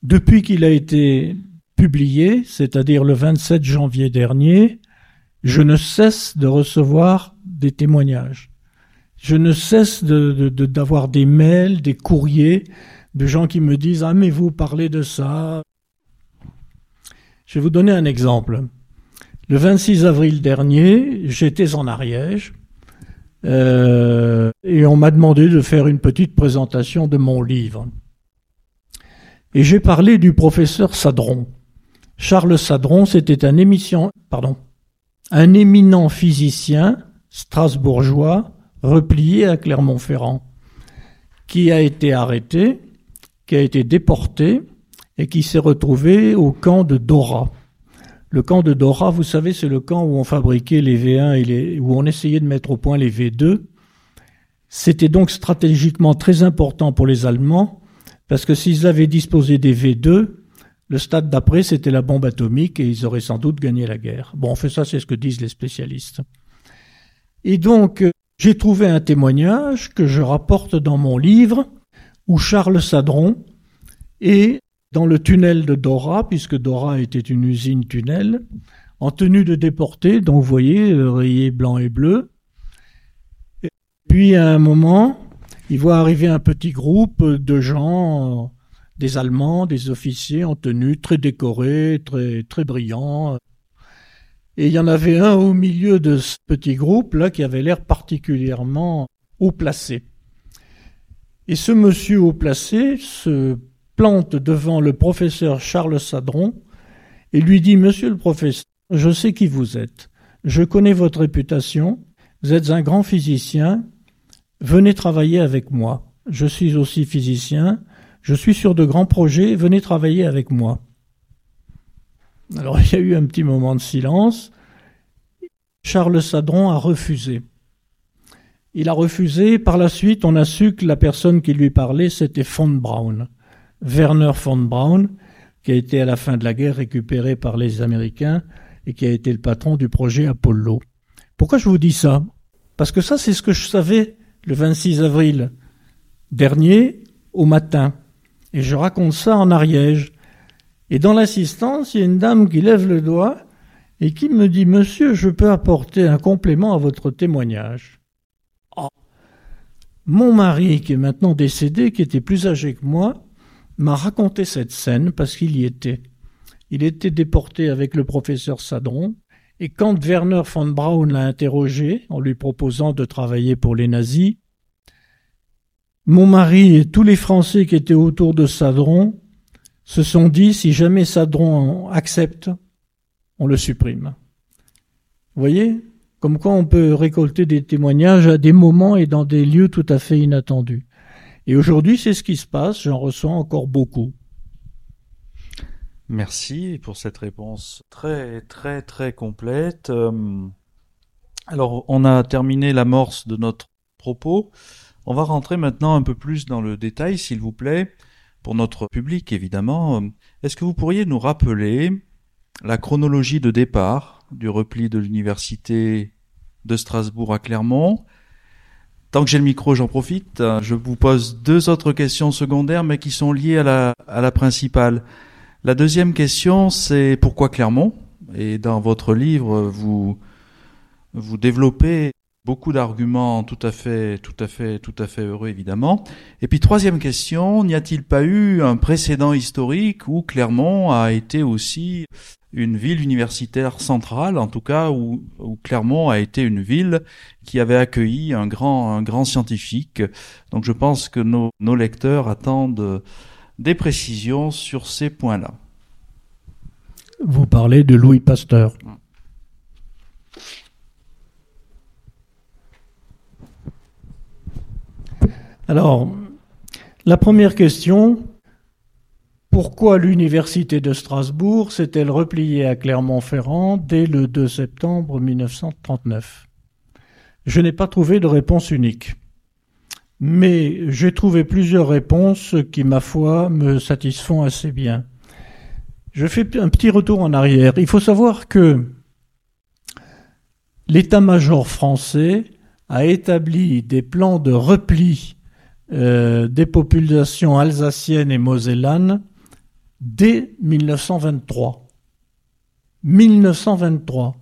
depuis qu'il a été publié, c'est-à-dire le 27 janvier dernier, je ne cesse de recevoir des témoignages. Je ne cesse d'avoir de, des mails, des courriers de gens qui me disent Ah, mais vous parlez de ça. Je vais vous donner un exemple. Le 26 avril dernier, j'étais en Ariège euh, et on m'a demandé de faire une petite présentation de mon livre. Et j'ai parlé du professeur Sadron. Charles Sadron, c'était un émission, pardon, un éminent physicien strasbourgeois replié à Clermont-Ferrand, qui a été arrêté, qui a été déporté et qui s'est retrouvé au camp de Dora. Le camp de Dora, vous savez, c'est le camp où on fabriquait les V1 et où on essayait de mettre au point les V2. C'était donc stratégiquement très important pour les Allemands, parce que s'ils avaient disposé des V2, le stade d'après, c'était la bombe atomique et ils auraient sans doute gagné la guerre. Bon, en fait, ça, c'est ce que disent les spécialistes. Et donc, j'ai trouvé un témoignage que je rapporte dans mon livre, où Charles Sadron est dans le tunnel de Dora, puisque Dora était une usine tunnel, en tenue de déporté, donc vous voyez, rayé blanc et bleu. Puis à un moment, il voit arriver un petit groupe de gens, des Allemands, des officiers en tenue très décorés, très, très brillants. Et il y en avait un au milieu de ce petit groupe là qui avait l'air particulièrement haut placé. Et ce monsieur haut placé, ce plante devant le professeur Charles Sadron et lui dit Monsieur le professeur, je sais qui vous êtes, je connais votre réputation, vous êtes un grand physicien, venez travailler avec moi. Je suis aussi physicien, je suis sur de grands projets, venez travailler avec moi. Alors il y a eu un petit moment de silence. Charles Sadron a refusé. Il a refusé. Par la suite, on a su que la personne qui lui parlait, c'était von Braun. Werner von Braun, qui a été à la fin de la guerre récupéré par les Américains et qui a été le patron du projet Apollo. Pourquoi je vous dis ça? Parce que ça, c'est ce que je savais le 26 avril dernier au matin. Et je raconte ça en Ariège. Et dans l'assistance, il y a une dame qui lève le doigt et qui me dit Monsieur, je peux apporter un complément à votre témoignage. Mon mari, qui est maintenant décédé, qui était plus âgé que moi, m'a raconté cette scène parce qu'il y était. Il était déporté avec le professeur Sadron, et quand Werner von Braun l'a interrogé en lui proposant de travailler pour les nazis, mon mari et tous les Français qui étaient autour de Sadron se sont dit si jamais Sadron accepte, on le supprime. Vous voyez? Comme quoi on peut récolter des témoignages à des moments et dans des lieux tout à fait inattendus. Et aujourd'hui, c'est ce qui se passe, j'en reçois encore beaucoup. Merci pour cette réponse très très très complète. Euh, Alors, on a terminé l'amorce de notre propos. On va rentrer maintenant un peu plus dans le détail, s'il vous plaît, pour notre public, évidemment. Est-ce que vous pourriez nous rappeler la chronologie de départ du repli de l'université de Strasbourg à Clermont Tant que j'ai le micro, j'en profite. Je vous pose deux autres questions secondaires, mais qui sont liées à la, à la principale. La deuxième question, c'est pourquoi Clermont? Et dans votre livre, vous vous développez beaucoup d'arguments tout à fait, tout à fait, tout à fait heureux évidemment. Et puis troisième question, n'y a-t-il pas eu un précédent historique où Clermont a été aussi une ville universitaire centrale, en tout cas où, Clermont a été une ville qui avait accueilli un grand, un grand scientifique. Donc je pense que nos, nos lecteurs attendent des précisions sur ces points-là. Vous parlez de Louis Pasteur. Alors, la première question, pourquoi l'université de Strasbourg s'est-elle repliée à Clermont-Ferrand dès le 2 septembre 1939 Je n'ai pas trouvé de réponse unique. Mais j'ai trouvé plusieurs réponses qui, ma foi, me satisfont assez bien. Je fais un petit retour en arrière. Il faut savoir que l'état-major français a établi des plans de repli euh, des populations alsaciennes et mosellanes dès 1923. 1923.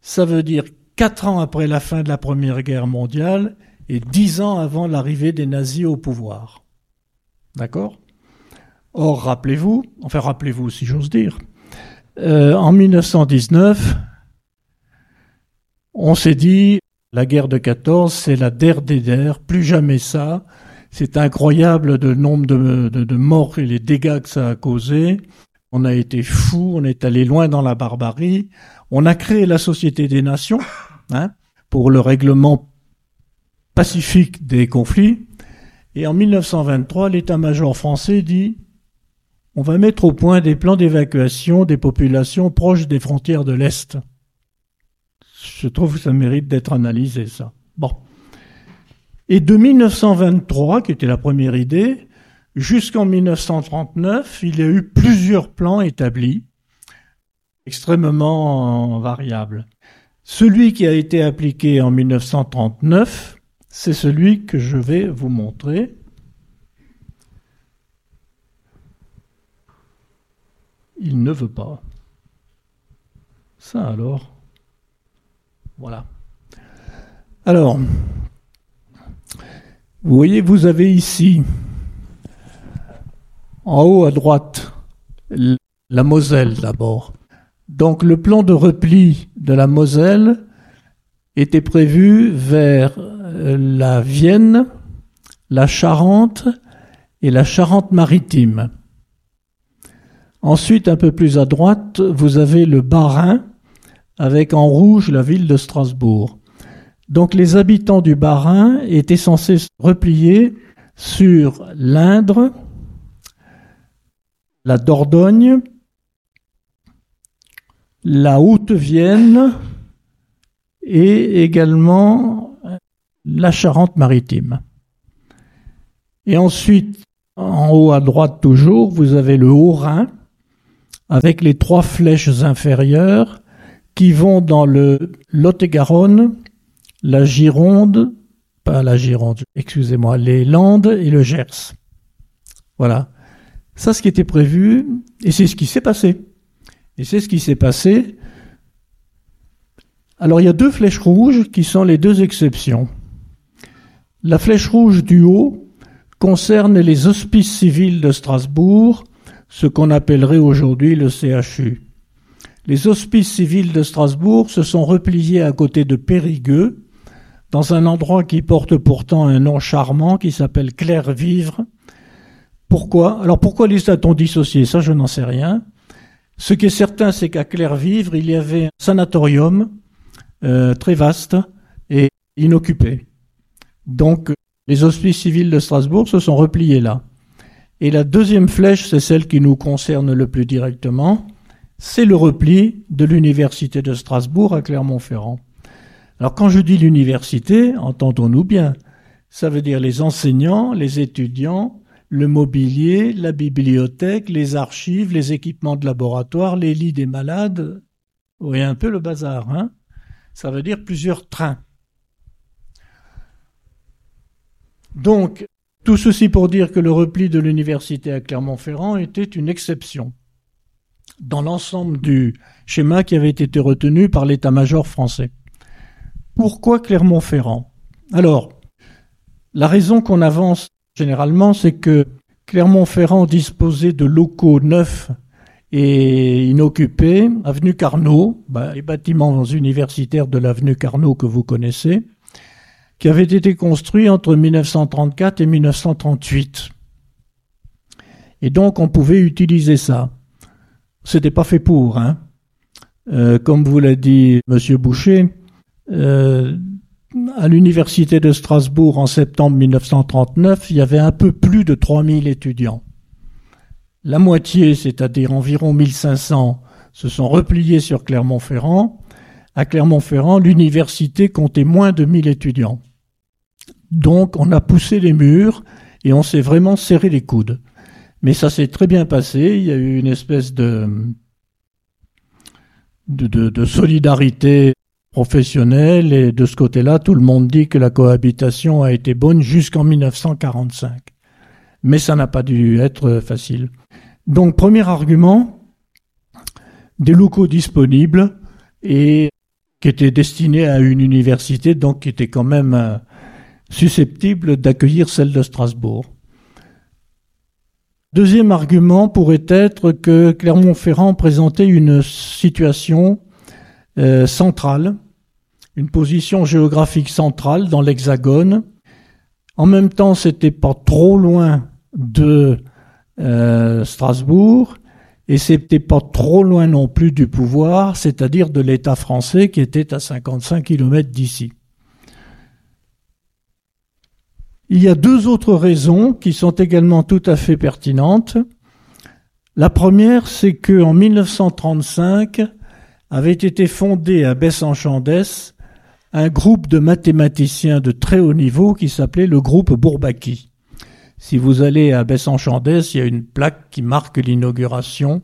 Ça veut dire quatre ans après la fin de la Première Guerre mondiale et dix ans avant l'arrivée des nazis au pouvoir. D'accord? Or, rappelez-vous, enfin rappelez-vous si j'ose dire, euh, en 1919, on s'est dit, la guerre de 14, c'est la der des der, plus jamais ça, c'est incroyable le nombre de, morts et les dégâts que ça a causé. On a été fous, on est allé loin dans la barbarie. On a créé la Société des Nations hein, pour le règlement pacifique des conflits. Et en 1923, l'état-major français dit on va mettre au point des plans d'évacuation des populations proches des frontières de l'Est. Je trouve que ça mérite d'être analysé, ça. Bon. Et de 1923, qui était la première idée, jusqu'en 1939, il y a eu plusieurs plans établis, extrêmement variables. Celui qui a été appliqué en 1939, c'est celui que je vais vous montrer. Il ne veut pas. Ça alors. Voilà. Alors, vous voyez, vous avez ici, en haut à droite, la Moselle d'abord. Donc le plan de repli de la Moselle était prévu vers euh, la Vienne, la Charente et la Charente-Maritime. Ensuite, un peu plus à droite, vous avez le Bas-Rhin, avec en rouge la ville de Strasbourg. Donc les habitants du Bas-Rhin étaient censés se replier sur l'Indre, la Dordogne, la Haute-Vienne et également la Charente-Maritime. Et ensuite, en haut à droite toujours, vous avez le Haut-Rhin avec les trois flèches inférieures qui vont dans le Lot-et-Garonne, la Gironde, pas la Gironde, excusez-moi, les Landes et le Gers. Voilà. Ça, ce qui était prévu, et c'est ce qui s'est passé. Et c'est ce qui s'est passé. Alors, il y a deux flèches rouges qui sont les deux exceptions. La flèche rouge du haut concerne les hospices civils de Strasbourg, ce qu'on appellerait aujourd'hui le CHU. Les hospices civils de Strasbourg se sont repliés à côté de Périgueux, dans un endroit qui porte pourtant un nom charmant qui s'appelle Claire-Vivre. Pourquoi? Alors pourquoi les a-t-on dissociés Ça, je n'en sais rien. Ce qui est certain, c'est qu'à Claire-Vivre, il y avait un sanatorium euh, très vaste et inoccupé. Donc, les hospices civils de Strasbourg se sont repliés là. Et la deuxième flèche, c'est celle qui nous concerne le plus directement, c'est le repli de l'université de Strasbourg à Clermont-Ferrand. Alors quand je dis l'université, entendons-nous bien, ça veut dire les enseignants, les étudiants, le mobilier, la bibliothèque, les archives, les équipements de laboratoire, les lits des malades, oui, un peu le bazar, hein Ça veut dire plusieurs trains. Donc, tout ceci pour dire que le repli de l'université à Clermont-Ferrand était une exception dans l'ensemble du schéma qui avait été retenu par l'état-major français. Pourquoi Clermont-Ferrand? Alors, la raison qu'on avance généralement, c'est que Clermont-Ferrand disposait de locaux neufs et inoccupés, avenue Carnot, bah, les bâtiments universitaires de l'avenue Carnot que vous connaissez, qui avaient été construits entre 1934 et 1938. Et donc on pouvait utiliser ça. C'était pas fait pour, hein. Euh, comme vous l'a dit Monsieur Boucher, euh, à l'université de Strasbourg en septembre 1939, il y avait un peu plus de 3000 étudiants. La moitié, c'est-à-dire environ 1500, se sont repliés sur Clermont-Ferrand. À Clermont-Ferrand, l'université comptait moins de 1000 étudiants. Donc, on a poussé les murs et on s'est vraiment serré les coudes. Mais ça s'est très bien passé. Il y a eu une espèce de, de, de, de solidarité professionnelle et de ce côté-là, tout le monde dit que la cohabitation a été bonne jusqu'en 1945. Mais ça n'a pas dû être facile. Donc, premier argument, des locaux disponibles et qui étaient destinés à une université, donc qui était quand même euh, susceptible d'accueillir celle de Strasbourg. Deuxième argument pourrait être que Clermont-Ferrand présentait une situation euh, centrale, une position géographique centrale dans l'Hexagone. En même temps, c'était pas trop loin de euh, Strasbourg et c'était pas trop loin non plus du pouvoir, c'est-à-dire de l'État français qui était à 55 km d'ici. Il y a deux autres raisons qui sont également tout à fait pertinentes. La première, c'est que en 1935 avait été fondé à Bessan-Chandès un groupe de mathématiciens de très haut niveau qui s'appelait le groupe Bourbaki. Si vous allez à Bessan-Chandès, il y a une plaque qui marque l'inauguration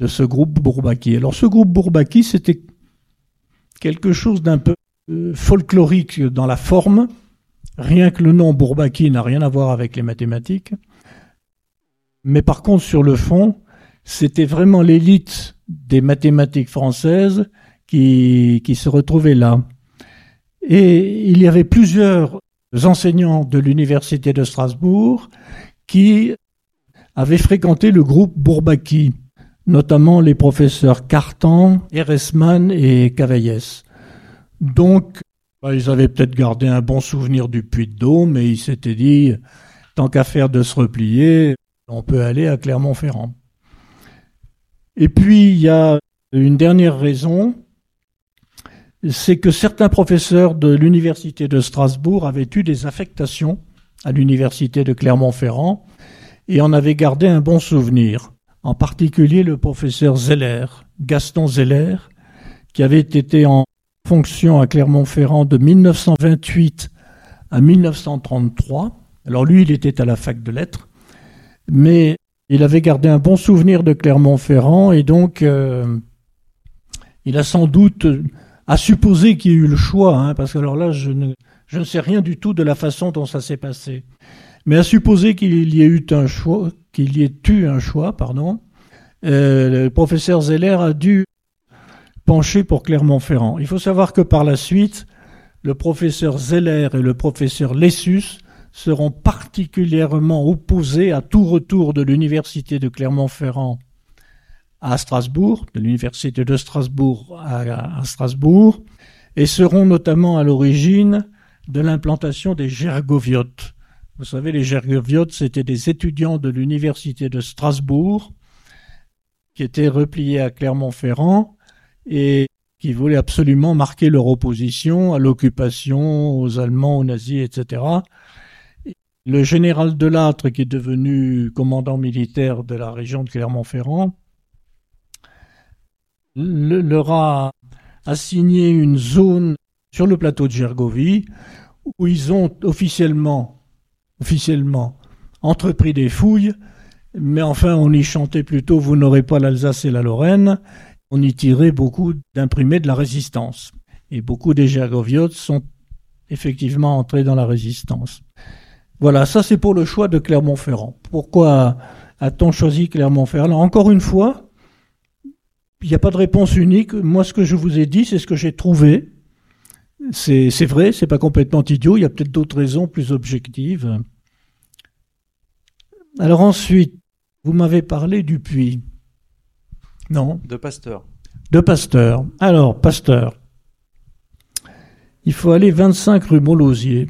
de ce groupe Bourbaki. Alors ce groupe Bourbaki, c'était quelque chose d'un peu euh, folklorique dans la forme, Rien que le nom Bourbaki n'a rien à voir avec les mathématiques. Mais par contre, sur le fond, c'était vraiment l'élite des mathématiques françaises qui, qui se retrouvait là. Et il y avait plusieurs enseignants de l'université de Strasbourg qui avaient fréquenté le groupe Bourbaki, notamment les professeurs Cartan, Eresman et Cavaillès. Donc, bah, ils avaient peut-être gardé un bon souvenir du Puy de Dôme, mais ils s'étaient dit, tant qu'à faire de se replier, on peut aller à Clermont-Ferrand. Et puis, il y a une dernière raison, c'est que certains professeurs de l'université de Strasbourg avaient eu des affectations à l'université de Clermont-Ferrand et en avaient gardé un bon souvenir. En particulier le professeur Zeller, Gaston Zeller, qui avait été en fonction à Clermont-Ferrand de 1928 à 1933. Alors lui, il était à la fac de lettres, mais il avait gardé un bon souvenir de Clermont-Ferrand et donc euh, il a sans doute à supposer qu'il y ait eu le choix, hein, parce que alors là, je ne, sais rien du tout de la façon dont ça s'est passé. Mais à supposer qu'il y ait eu un choix, qu'il y ait eu un choix, pardon, euh, le professeur Zeller a dû penché pour Clermont-Ferrand. Il faut savoir que par la suite, le professeur Zeller et le professeur Lessus seront particulièrement opposés à tout retour de l'université de Clermont-Ferrand à Strasbourg, de l'université de Strasbourg à, Strasbourg, et seront notamment à l'origine de l'implantation des gergoviotes. Vous savez, les gergoviotes, c'était des étudiants de l'université de Strasbourg qui étaient repliés à Clermont-Ferrand et qui voulaient absolument marquer leur opposition à l'occupation, aux Allemands, aux nazis, etc. Le général Delattre, qui est devenu commandant militaire de la région de Clermont-Ferrand, leur a assigné une zone sur le plateau de Gergovie, où ils ont officiellement, officiellement entrepris des fouilles, mais enfin on y chantait plutôt Vous n'aurez pas l'Alsace et la Lorraine. On y tirait beaucoup d'imprimés de la résistance. Et beaucoup des Gergoviotes sont effectivement entrés dans la résistance. Voilà, ça c'est pour le choix de Clermont-Ferrand. Pourquoi a-t-on choisi Clermont-Ferrand? Encore une fois, il n'y a pas de réponse unique. Moi, ce que je vous ai dit, c'est ce que j'ai trouvé. C'est vrai, c'est pas complètement idiot. Il y a peut-être d'autres raisons plus objectives. Alors ensuite, vous m'avez parlé du puits. Non De Pasteur. De Pasteur. Alors, Pasteur. Il faut aller 25 rue Molosier.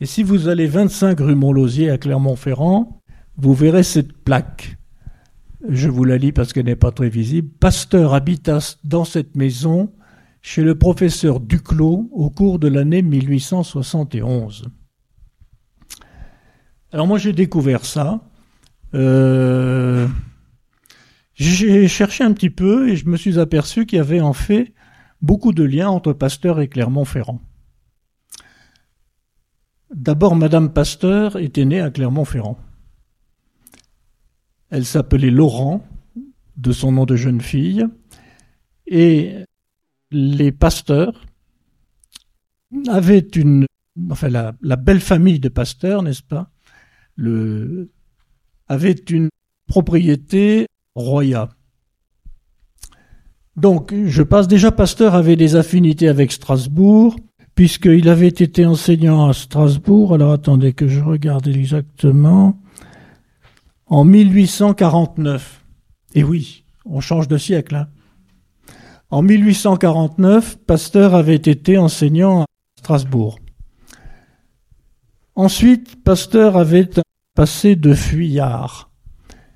Et si vous allez 25 rue Montlosier à Clermont-Ferrand, vous verrez cette plaque. Je vous la lis parce qu'elle n'est pas très visible. Pasteur habita dans cette maison chez le professeur Duclos au cours de l'année 1871. Alors moi j'ai découvert ça. Euh, j'ai cherché un petit peu et je me suis aperçu qu'il y avait en fait beaucoup de liens entre Pasteur et Clermont-Ferrand. D'abord, Madame Pasteur était née à Clermont-Ferrand. Elle s'appelait Laurent, de son nom de jeune fille, et les pasteurs avaient une, enfin la, belle famille de pasteurs, n'est-ce pas, le, avait une propriété royale. Donc, je passe déjà, Pasteur avait des affinités avec Strasbourg, puisqu'il avait été enseignant à Strasbourg, alors attendez que je regarde exactement, en 1849. Et oui, on change de siècle. Hein. En 1849, Pasteur avait été enseignant à Strasbourg. Ensuite, Pasteur avait passé de fuyard.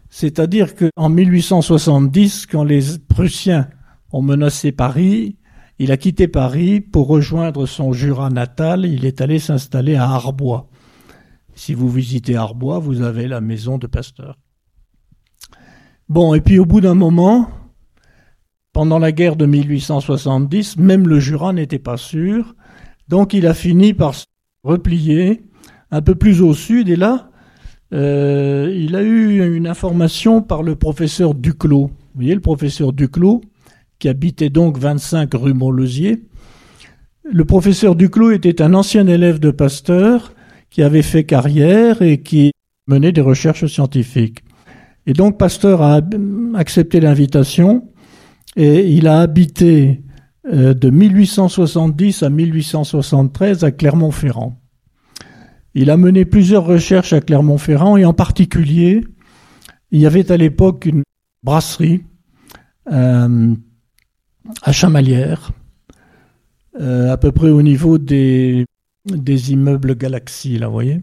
C'est-à-dire qu'en 1870, quand les Prussiens ont menacé Paris, il a quitté Paris pour rejoindre son Jura natal. Il est allé s'installer à Arbois. Si vous visitez Arbois, vous avez la maison de Pasteur. Bon, et puis au bout d'un moment, pendant la guerre de 1870, même le Jura n'était pas sûr. Donc il a fini par se replier un peu plus au sud. Et là, euh, il a eu une information par le professeur Duclos. Vous voyez, le professeur Duclos, qui habitait donc 25 rue Montlosier. Le professeur Duclos était un ancien élève de Pasteur qui avait fait carrière et qui menait des recherches scientifiques. Et donc Pasteur a accepté l'invitation et il a habité euh, de 1870 à 1873 à Clermont-Ferrand. Il a mené plusieurs recherches à Clermont-Ferrand et en particulier, il y avait à l'époque une brasserie euh, à Chamalières, euh, à peu près au niveau des, des immeubles Galaxy, là, vous voyez.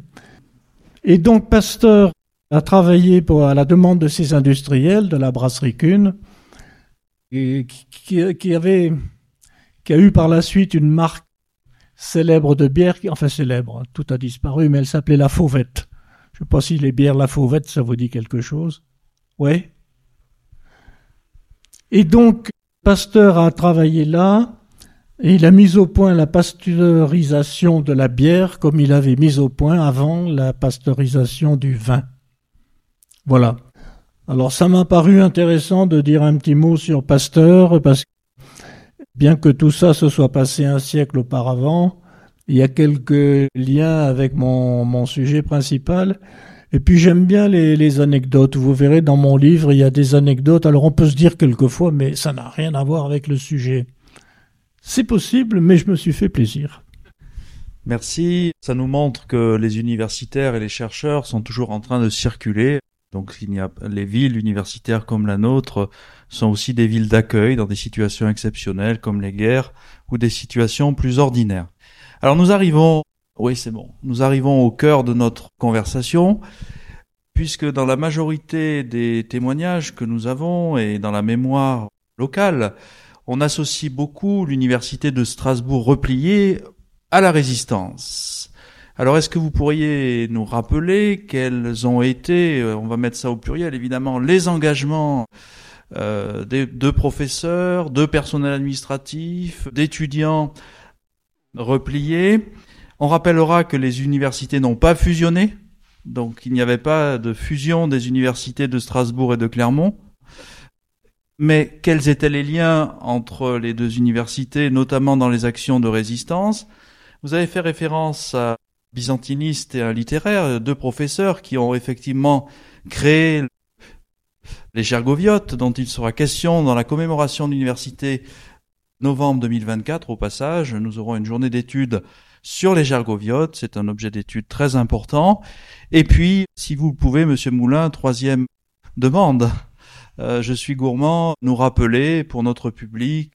Et donc Pasteur a travaillé pour, à la demande de ses industriels de la brasserie Kuhn, qui, qui, avait, qui a eu par la suite une marque célèbre de bière, enfin célèbre, tout a disparu, mais elle s'appelait La Fauvette. Je ne sais pas si les bières La Fauvette, ça vous dit quelque chose. Oui. Et donc, Pasteur a travaillé là il a mis au point la pasteurisation de la bière comme il avait mis au point avant la pasteurisation du vin. Voilà. Alors ça m'a paru intéressant de dire un petit mot sur Pasteur parce que bien que tout ça se soit passé un siècle auparavant, il y a quelques liens avec mon, mon sujet principal. Et puis j'aime bien les, anecdotes. Vous verrez dans mon livre, il y a des anecdotes. Alors on peut se dire quelquefois, mais ça n'a rien à voir avec le sujet. C'est possible, mais je me suis fait plaisir. Merci. Ça nous montre que les universitaires et les chercheurs sont toujours en train de circuler. Donc il y a les villes universitaires comme la nôtre sont aussi des villes d'accueil dans des situations exceptionnelles comme les guerres ou des situations plus ordinaires. Alors nous arrivons oui, c'est bon. Nous arrivons au cœur de notre conversation, puisque dans la majorité des témoignages que nous avons et dans la mémoire locale, on associe beaucoup l'université de Strasbourg repliée à la résistance. Alors est-ce que vous pourriez nous rappeler quels ont été, euh, on va mettre ça au pluriel évidemment, les engagements euh, de professeurs, de personnel administratif, d'étudiants repliées. On rappellera que les universités n'ont pas fusionné, donc il n'y avait pas de fusion des universités de Strasbourg et de Clermont. Mais quels étaient les liens entre les deux universités, notamment dans les actions de résistance? Vous avez fait référence à byzantiniste et un littéraire, deux professeurs qui ont effectivement créé les Gergoviotes, dont il sera question dans la commémoration de l'université novembre 2024. Au passage, nous aurons une journée d'études sur les Gergoviotes. C'est un objet d'étude très important. Et puis, si vous le pouvez, Monsieur Moulin, troisième demande. Euh, je suis gourmand, nous rappeler pour notre public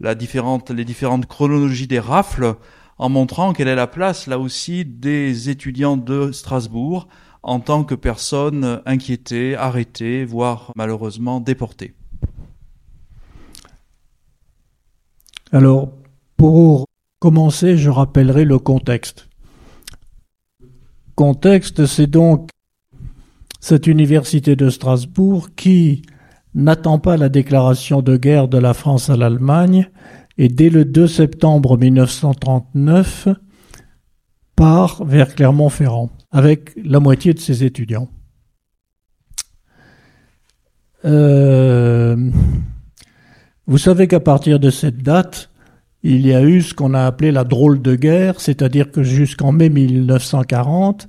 la différente, les différentes chronologies des rafles en montrant quelle est la place là aussi des étudiants de Strasbourg en tant que personnes inquiétées, arrêtées, voire malheureusement déportées. Alors, pour commencer, je rappellerai le contexte. Contexte, c'est donc cette université de Strasbourg qui n'attend pas la déclaration de guerre de la France à l'Allemagne et dès le 2 septembre 1939 part vers Clermont-Ferrand avec la moitié de ses étudiants. Euh, vous savez qu'à partir de cette date, il y a eu ce qu'on a appelé la drôle de guerre, c'est-à-dire que jusqu'en mai 1940,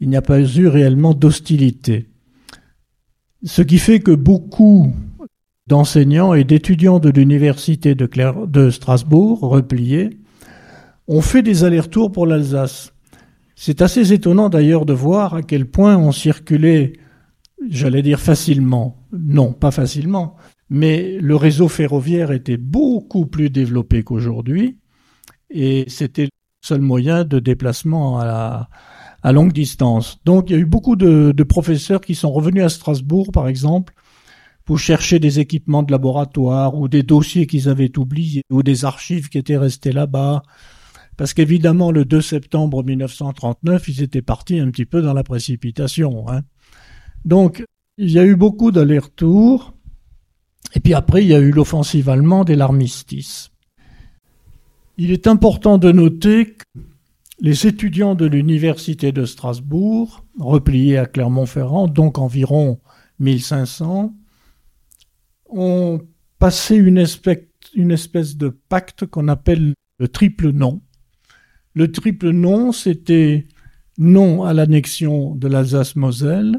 il n'y a pas eu réellement d'hostilité. Ce qui fait que beaucoup d'enseignants et d'étudiants de l'université de, Strasbourg, repliés, ont fait des allers-retours pour l'Alsace. C'est assez étonnant d'ailleurs de voir à quel point on circulait, j'allais dire facilement, non pas facilement, mais le réseau ferroviaire était beaucoup plus développé qu'aujourd'hui et c'était le seul moyen de déplacement à, à longue distance. Donc il y a eu beaucoup de, de professeurs qui sont revenus à Strasbourg, par exemple, pour chercher des équipements de laboratoire ou des dossiers qu'ils avaient oubliés ou des archives qui étaient restées là-bas. Parce qu'évidemment, le 2 septembre 1939, ils étaient partis un petit peu dans la précipitation. Hein. Donc, il y a eu beaucoup d'allers-retours. Et puis après, il y a eu l'offensive allemande et l'armistice. Il est important de noter que les étudiants de l'université de Strasbourg, repliés à Clermont-Ferrand, donc environ 1500, ont passé une espèce, de pacte qu'on appelle le triple non. Le triple non, c'était non à l'annexion de l'Alsace-Moselle,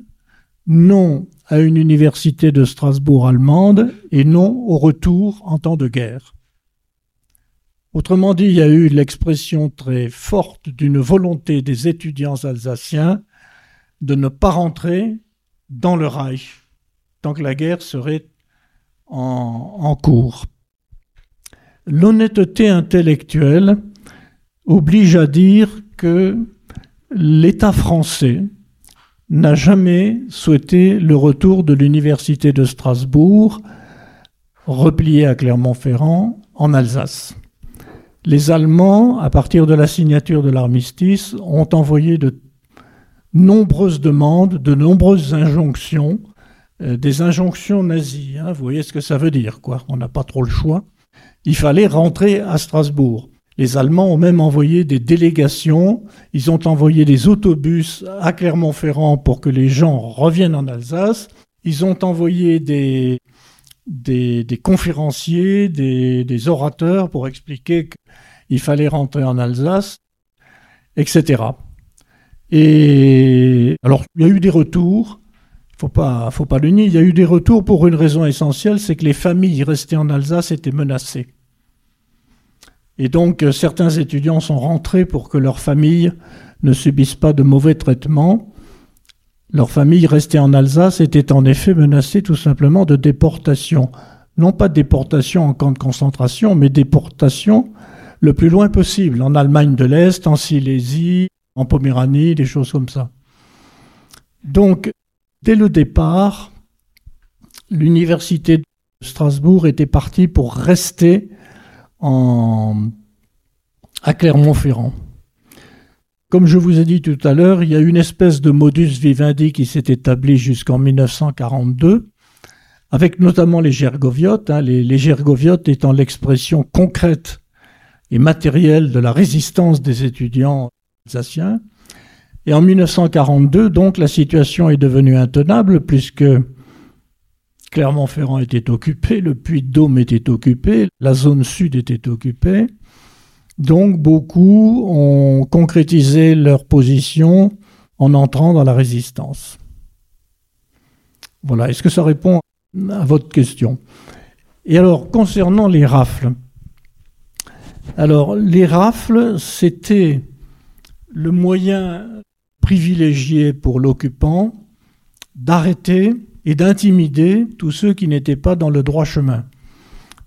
non à une université de Strasbourg allemande et non au retour en temps de guerre. Autrement dit, il y a eu l'expression très forte d'une volonté des étudiants alsaciens de ne pas rentrer dans le Reich tant que la guerre serait en, cours. L'honnêteté intellectuelle oblige à dire que l'État français n'a jamais souhaité le retour de l'université de Strasbourg, repliée à Clermont-Ferrand, en Alsace. Les Allemands, à partir de la signature de l'armistice, ont envoyé de nombreuses demandes, de nombreuses injonctions euh, des injonctions nazies. Hein. vous voyez ce que ça veut dire, quoi. On n'a pas trop le choix. Il fallait rentrer à Strasbourg. Les Allemands ont même envoyé des délégations, ils ont envoyé des autobus à Clermont-Ferrand pour que les gens reviennent en Alsace, ils ont envoyé des, des, conférenciers, des, orateurs pour expliquer qu'il fallait rentrer en Alsace, etc. Et alors, il y a eu des retours, faut pas, faut pas le nier. Il y a eu des retours pour une raison essentielle, c'est que les familles restées en Alsace étaient menacées. Et donc, euh, certains étudiants sont rentrés pour que leurs familles ne subissent pas de mauvais traitements. Leurs familles restées en Alsace étaient en effet menacées tout simplement de déportation. Non pas déportation en camp de concentration, mais déportation le plus loin possible, en Allemagne de l'Est, en Silésie, en Poméranie, des choses comme ça. Donc, Dès le départ, l'université de Strasbourg était partie pour rester en, à Clermont-Ferrand. Comme je vous ai dit tout à l'heure, il y a une espèce de modus vivendi qui s'est établi jusqu'en 1942, avec notamment les gergoviotes, hein, les, gergoviotes étant l'expression concrète et matérielle de la résistance des étudiants alsaciens. Et en 1942, donc, la situation est devenue intenable puisque Clermont-Ferrand était occupé, le Puy-de-Dôme était occupé, la zone sud était occupée. Donc, beaucoup ont concrétisé leur position en entrant dans la résistance. Voilà, est-ce que ça répond à votre question? Et alors, concernant les rafles, alors les rafles, c'était le moyen privilégié pour l'occupant d'arrêter et d'intimider tous ceux qui n'étaient pas dans le droit chemin.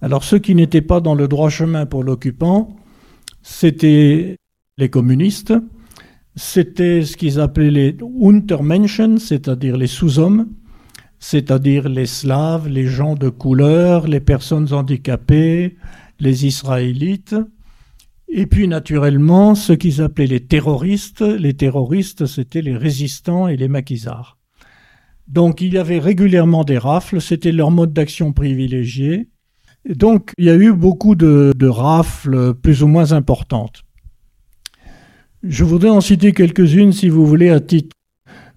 Alors ceux qui n'étaient pas dans le droit chemin pour l'occupant, c'était les communistes, c'était ce qu'ils appelaient les Untermenschen, c'est-à-dire les sous-hommes, c'est-à-dire les Slaves, les gens de couleur, les personnes handicapées, les Israélites, et puis naturellement ceux qu'ils appelaient les terroristes. Les terroristes, c'était les résistants et les maquisards. Donc il y avait régulièrement des rafles, c'était leur mode d'action privilégié. Donc il y a eu beaucoup de, de rafles plus ou moins importantes. Je voudrais en citer quelques-unes, si vous voulez, à titre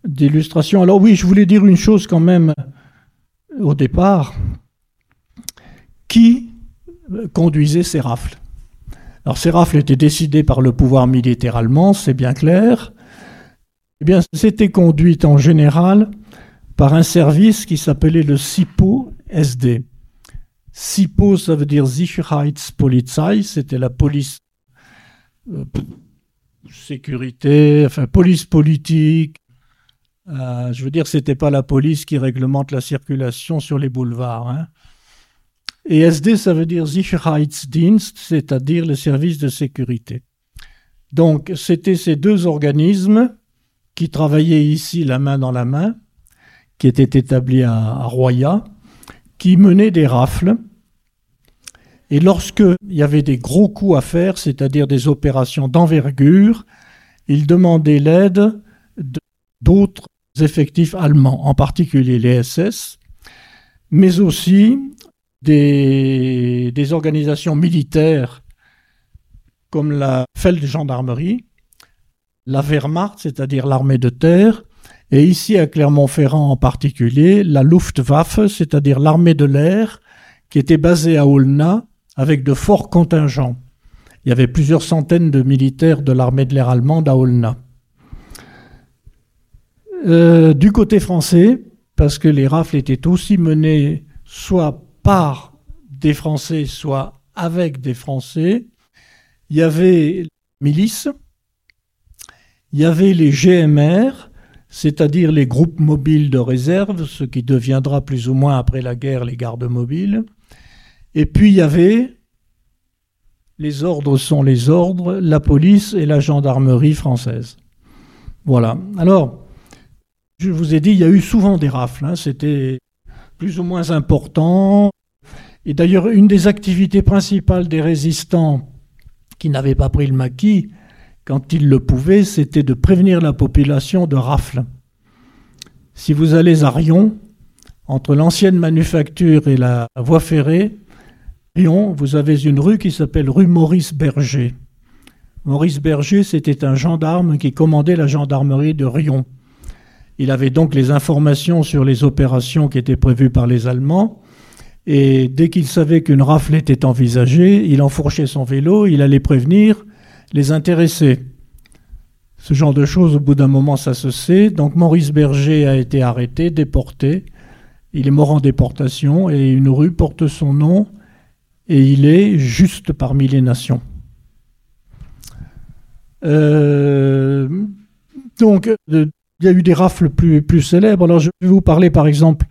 d'illustration. Alors oui, je voulais dire une chose quand même au départ. Qui conduisait ces rafles? Alors ces rafles étaient décidées par le pouvoir militaire allemand, c'est bien clair. Eh bien, c'était conduit en général par un service qui s'appelait le SIPO SD. SIPO, ça veut dire Sicherheitspolizei, c'était la police euh, sécurité, enfin police politique. Euh, je veux dire, c'était pas la police qui réglemente la circulation sur les boulevards. Hein. Et SD, ça veut dire Sicherheitsdienst, c'est-à-dire le service de sécurité. Donc, c'était ces deux organismes qui travaillaient ici la main dans la main, qui étaient établis à, à Roya, qui menaient des rafles. Et lorsque il y avait des gros coups à faire, c'est-à-dire des opérations d'envergure, il demandait l'aide d'autres effectifs allemands, en particulier les SS, mais aussi des, des organisations militaires comme la Feldgendarmerie, la Wehrmacht, c'est-à-dire l'armée de terre, et ici à Clermont-Ferrand en particulier, la Luftwaffe, c'est-à-dire l'armée de l'air, qui était basée à Olna avec de forts contingents. Il y avait plusieurs centaines de militaires de l'armée de l'air allemande à Olna. Euh, du côté français, parce que les rafles étaient aussi menées soit par des Français, soit avec des Français, il y avait milices, il y avait les GMR, c'est-à-dire les groupes mobiles de réserve, ce qui deviendra plus ou moins après la guerre les gardes mobiles, et puis il y avait, les ordres sont les ordres, la police et la gendarmerie française. Voilà. Alors, je vous ai dit, il y a eu souvent des rafles, hein. c'était plus ou moins important. Et d'ailleurs, une des activités principales des résistants qui n'avaient pas pris le maquis, quand ils le pouvaient, c'était de prévenir la population de rafles. Si vous allez à Rion, entre l'ancienne manufacture et la voie ferrée, Lyon, vous avez une rue qui s'appelle rue Maurice Berger. Maurice Berger, c'était un gendarme qui commandait la gendarmerie de Rion. Il avait donc les informations sur les opérations qui étaient prévues par les Allemands. Et dès qu'il savait qu'une rafle était envisagée, il enfourchait son vélo, il allait prévenir les intéressés. Ce genre de choses, au bout d'un moment, ça se sait. Donc Maurice Berger a été arrêté, déporté. Il est mort en déportation et une rue porte son nom et il est juste parmi les nations. Euh, donc, il y a eu des rafles plus, célèbres. Alors, je vais vous parler par exemple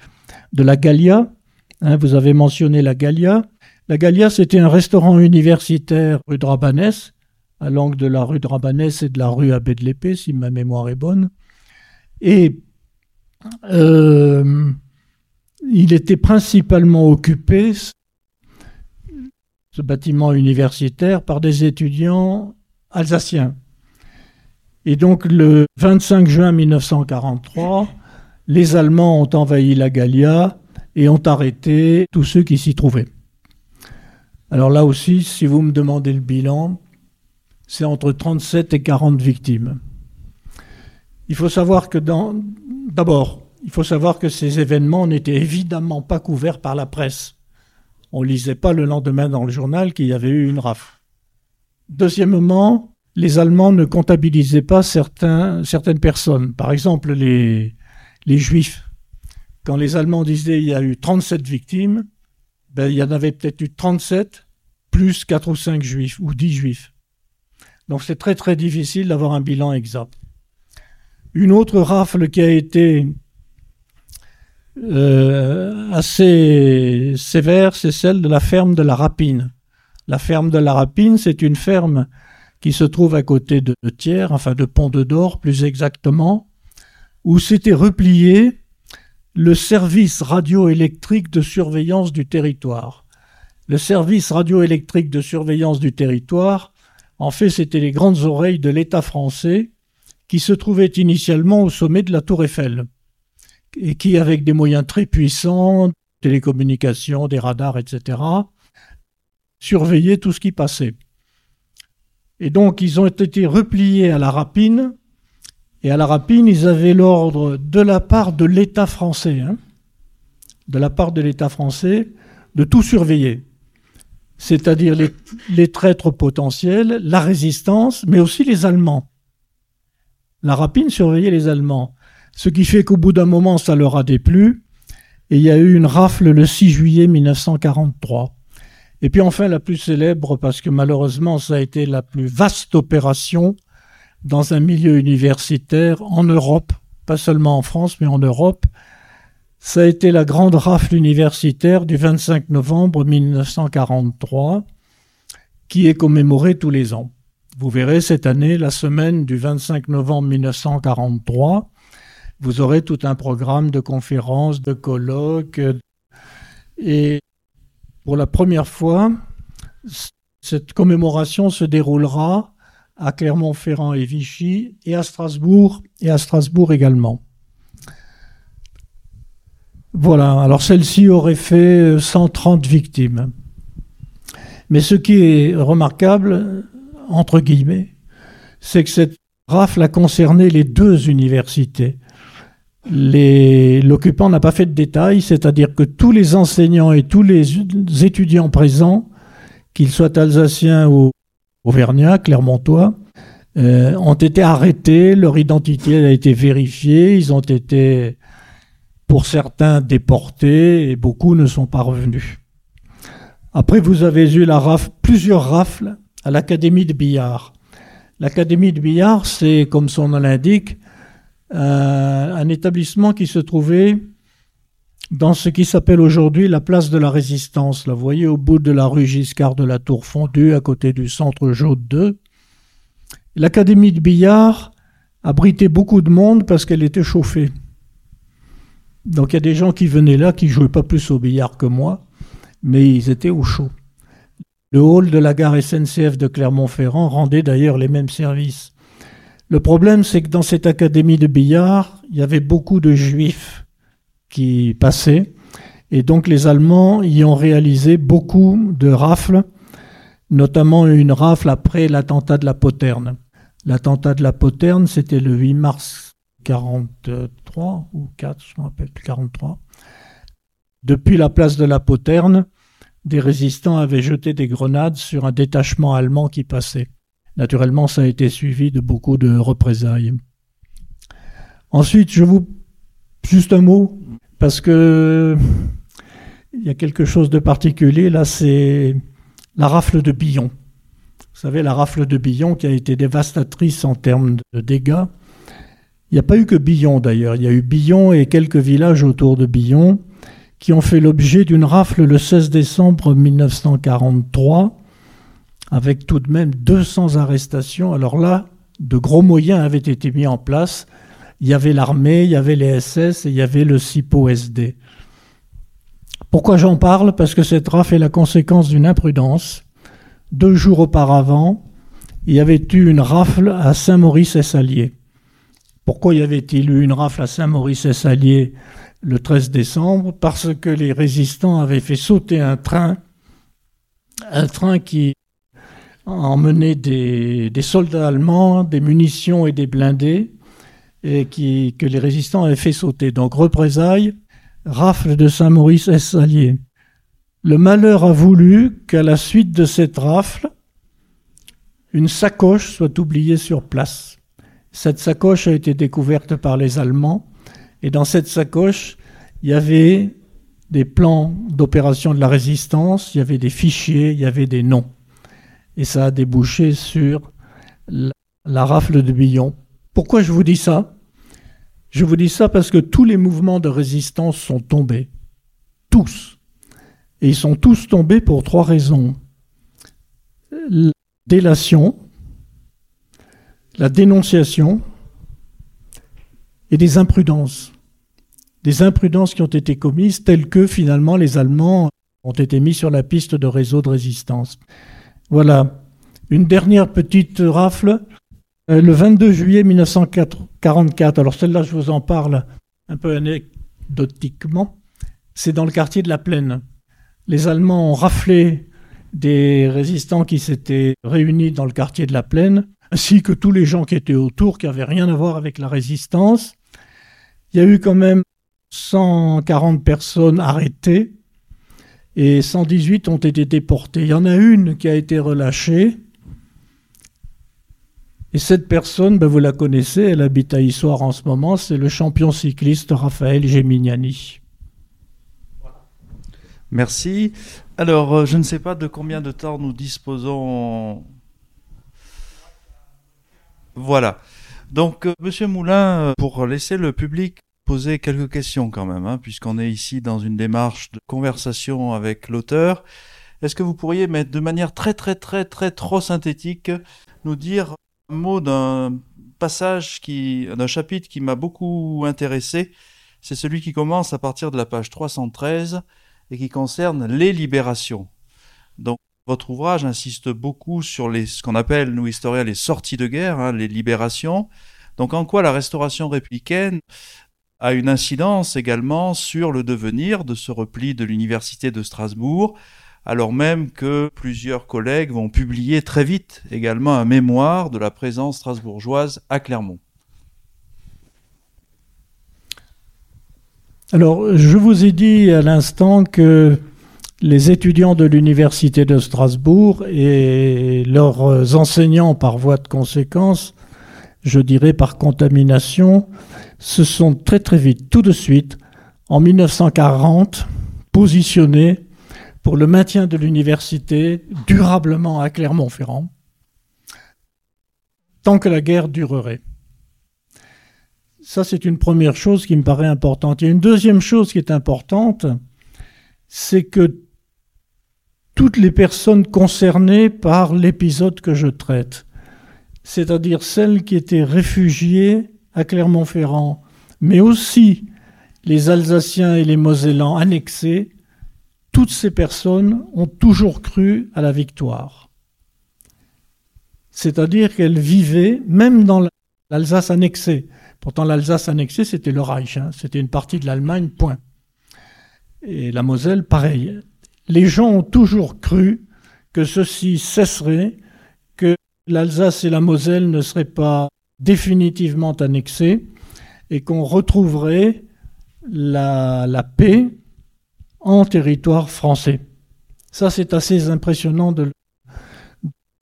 de la Gallia. Hein, vous avez mentionné la Gallia. La Gallia, c'était un restaurant universitaire rue de Rabanès, à l'angle de la rue de Rabanès et de la rue Abbé de l'Épée, si ma mémoire est bonne. Et euh, il était principalement occupé ce bâtiment universitaire par des étudiants alsaciens. Et donc le 25 juin 1943, les Allemands ont envahi la Gallia et ont arrêté tous ceux qui s'y trouvaient. Alors là aussi, si vous me demandez le bilan, c'est entre 37 et 40 victimes. Il faut savoir que dans, d'abord, il faut savoir que ces événements n'étaient évidemment pas couverts par la presse. On ne lisait pas le lendemain dans le journal qu'il y avait eu une rafle. Deuxièmement, les Allemands ne comptabilisaient pas certains, certaines personnes. Par exemple, les, les Juifs. Quand les Allemands disaient il y a eu 37 victimes, ben, il y en avait peut-être eu 37 plus 4 ou 5 Juifs ou 10 Juifs. Donc c'est très très difficile d'avoir un bilan exact. Une autre rafle qui a été euh, assez sévère, c'est celle de la ferme de la Rapine. La ferme de la Rapine, c'est une ferme qui se trouve à côté de Thiers, enfin de Pont de Dor plus exactement, où s'était replié le service radioélectrique de surveillance du territoire. Le service radioélectrique de surveillance du territoire, en fait, c'était les grandes oreilles de l'État français qui se trouvait initialement au sommet de la Tour Eiffel et qui, avec des moyens très puissants, télécommunications, des radars, etc., surveillait tout ce qui passait. Et donc, ils ont été repliés à la rapine et à la rapine, ils avaient l'ordre de la part de l'État français, hein, de la part de l'État français, de tout surveiller. C'est-à-dire les, traîtres potentiels, la résistance, mais aussi les Allemands. La rapine surveillait les Allemands. Ce qui fait qu'au bout d'un moment, ça leur a déplu. Et il y a eu une rafle le 6 juillet 1943. Et puis enfin, la plus célèbre, parce que malheureusement, ça a été la plus vaste opération dans un milieu universitaire en Europe, pas seulement en France, mais en Europe. Ça a été la grande rafle universitaire du 25 novembre 1943, qui est commémorée tous les ans. Vous verrez cette année, la semaine du 25 novembre 1943, vous aurez tout un programme de conférences, de colloques. Et pour la première fois, cette commémoration se déroulera à Clermont-Ferrand et Vichy, et à Strasbourg, et à Strasbourg également. Voilà, alors celle-ci aurait fait 130 victimes. Mais ce qui est remarquable, entre guillemets, c'est que cette rafle a concerné les deux universités. L'occupant n'a pas fait de détails, c'est-à-dire que tous les enseignants et tous les étudiants présents, qu'ils soient alsaciens ou auvergnats, clermontois, euh, ont été arrêtés, leur identité a été vérifiée, ils ont été, pour certains, déportés et beaucoup ne sont pas revenus. Après, vous avez eu la rafle, plusieurs rafles à l'Académie de billard. L'Académie de billard, c'est, comme son nom l'indique, euh, un établissement qui se trouvait dans ce qui s'appelle aujourd'hui la place de la Résistance. Là, vous voyez, au bout de la rue Giscard de la Tour Fondue, à côté du centre Jaune 2. L'académie de billard abritait beaucoup de monde parce qu'elle était chauffée. Donc il y a des gens qui venaient là qui jouaient pas plus au billard que moi, mais ils étaient au chaud. Le hall de la gare SNCF de Clermont-Ferrand rendait d'ailleurs les mêmes services. Le problème, c'est que dans cette académie de billard, il y avait beaucoup de juifs qui passait. Et donc les Allemands y ont réalisé beaucoup de rafles, notamment une rafle après l'attentat de la Poterne. L'attentat de la Poterne, c'était le 8 mars 43 ou 4, je me rappelle plus, 43. Depuis la place de la Poterne, des résistants avaient jeté des grenades sur un détachement allemand qui passait. Naturellement, ça a été suivi de beaucoup de représailles. Ensuite, je vous juste un mot parce que il y a quelque chose de particulier là, c'est la rafle de Billon. Vous savez, la rafle de Billon qui a été dévastatrice en termes de dégâts. Il n'y a pas eu que Billon d'ailleurs, il y a eu Billon et quelques villages autour de Billon qui ont fait l'objet d'une rafle le 16 décembre 1943, avec tout de même 200 arrestations. Alors là, de gros moyens avaient été mis en place il y avait l'armée, il y avait les SS et il y avait le CIPO-SD. Pourquoi j'en parle? Parce que cette rafle est la conséquence d'une imprudence. Deux jours auparavant, il y avait eu une rafle à Saint-Maurice-et-Salier. Pourquoi y avait-il eu une rafle à Saint-Maurice-et-Salier le 13 décembre? Parce que les résistants avaient fait sauter un train un train qui emmenait des, soldats allemands, des munitions et des blindés, et que les résistants avaient fait sauter. Donc représailles, rafle de Saint-Maurice S. Allier. Le malheur a voulu qu'à la suite de cette rafle, une sacoche soit oubliée sur place. Cette sacoche a été découverte par les Allemands, et dans cette sacoche, il y avait des plans d'opération de la résistance, il y avait des fichiers, il y avait des noms. Et ça a débouché sur la, rafle de Billon. Pourquoi je vous dis ça? Je vous dis ça parce que tous les mouvements de résistance sont tombés. Tous. Et ils sont tous tombés pour trois raisons. La délation, la dénonciation et des imprudences. Des imprudences qui ont été commises telles que finalement les Allemands ont été mis sur la piste de réseau de résistance. Voilà. Une dernière petite rafle. Euh, le 22 juillet 1944, alors celle-là je vous en parle un peu anecdotiquement, c'est dans le quartier de la Plaine. Les Allemands ont raflé des résistants qui s'étaient réunis dans le quartier de la Plaine, ainsi que tous les gens qui étaient autour, qui n'avaient rien à voir avec la résistance. Il y a eu quand même 140 personnes arrêtées et 118 ont été déportées. Il y en a une qui a été relâchée. Et cette personne, ben vous la connaissez, elle habite à Issoire en ce moment, c'est le champion cycliste Raphaël Gemignani. Merci. Alors, euh, je ne sais pas de combien de temps nous disposons. Voilà. Donc, euh, Monsieur Moulin, euh, pour laisser le public poser quelques questions quand même, hein, puisqu'on est ici dans une démarche de conversation avec l'auteur, est-ce que vous pourriez, mettre de manière très très très très trop synthétique, nous dire un mot d'un passage qui, d'un chapitre qui m'a beaucoup intéressé? C'est celui qui commence à partir de la page 313 et qui concerne les libérations. Donc, votre ouvrage insiste beaucoup sur ce qu'on appelle, nous historiens, les sorties de guerre, hein, les libérations. Donc, en quoi la restauration républicaine a une incidence également sur le devenir de ce repli de l'Université de Strasbourg, alors même que plusieurs collègues vont publier très vite également un mémoire de la présence strasbourgeoise à Clermont? Alors, je vous ai dit à l'instant que les étudiants de l'Université de Strasbourg et leurs enseignants par voie de conséquence, je dirais par contamination, se sont très très vite, tout de suite, en 1940, positionnés pour le maintien de l'université durablement à Clermont-Ferrand, tant que la guerre durerait. Ça, c'est une première chose qui me paraît importante. A une deuxième chose qui est importante, c'est que toutes les personnes concernées par l'épisode que je traite, c'est-à-dire celles qui étaient réfugiées à Clermont-Ferrand, mais aussi les Alsaciens et les Mosellans annexés, toutes ces personnes ont toujours cru à la victoire. C'est-à-dire qu'elles vivaient, même dans l'Alsace annexée, Pourtant, l'Alsace annexée, c'était le Reich, hein. c'était une partie de l'Allemagne, point. Et la Moselle, pareil. Les gens ont toujours cru que ceci cesserait, que l'Alsace et la Moselle ne seraient pas définitivement annexées et qu'on retrouverait la, paix en territoire français. Ça, c'est assez impressionnant de,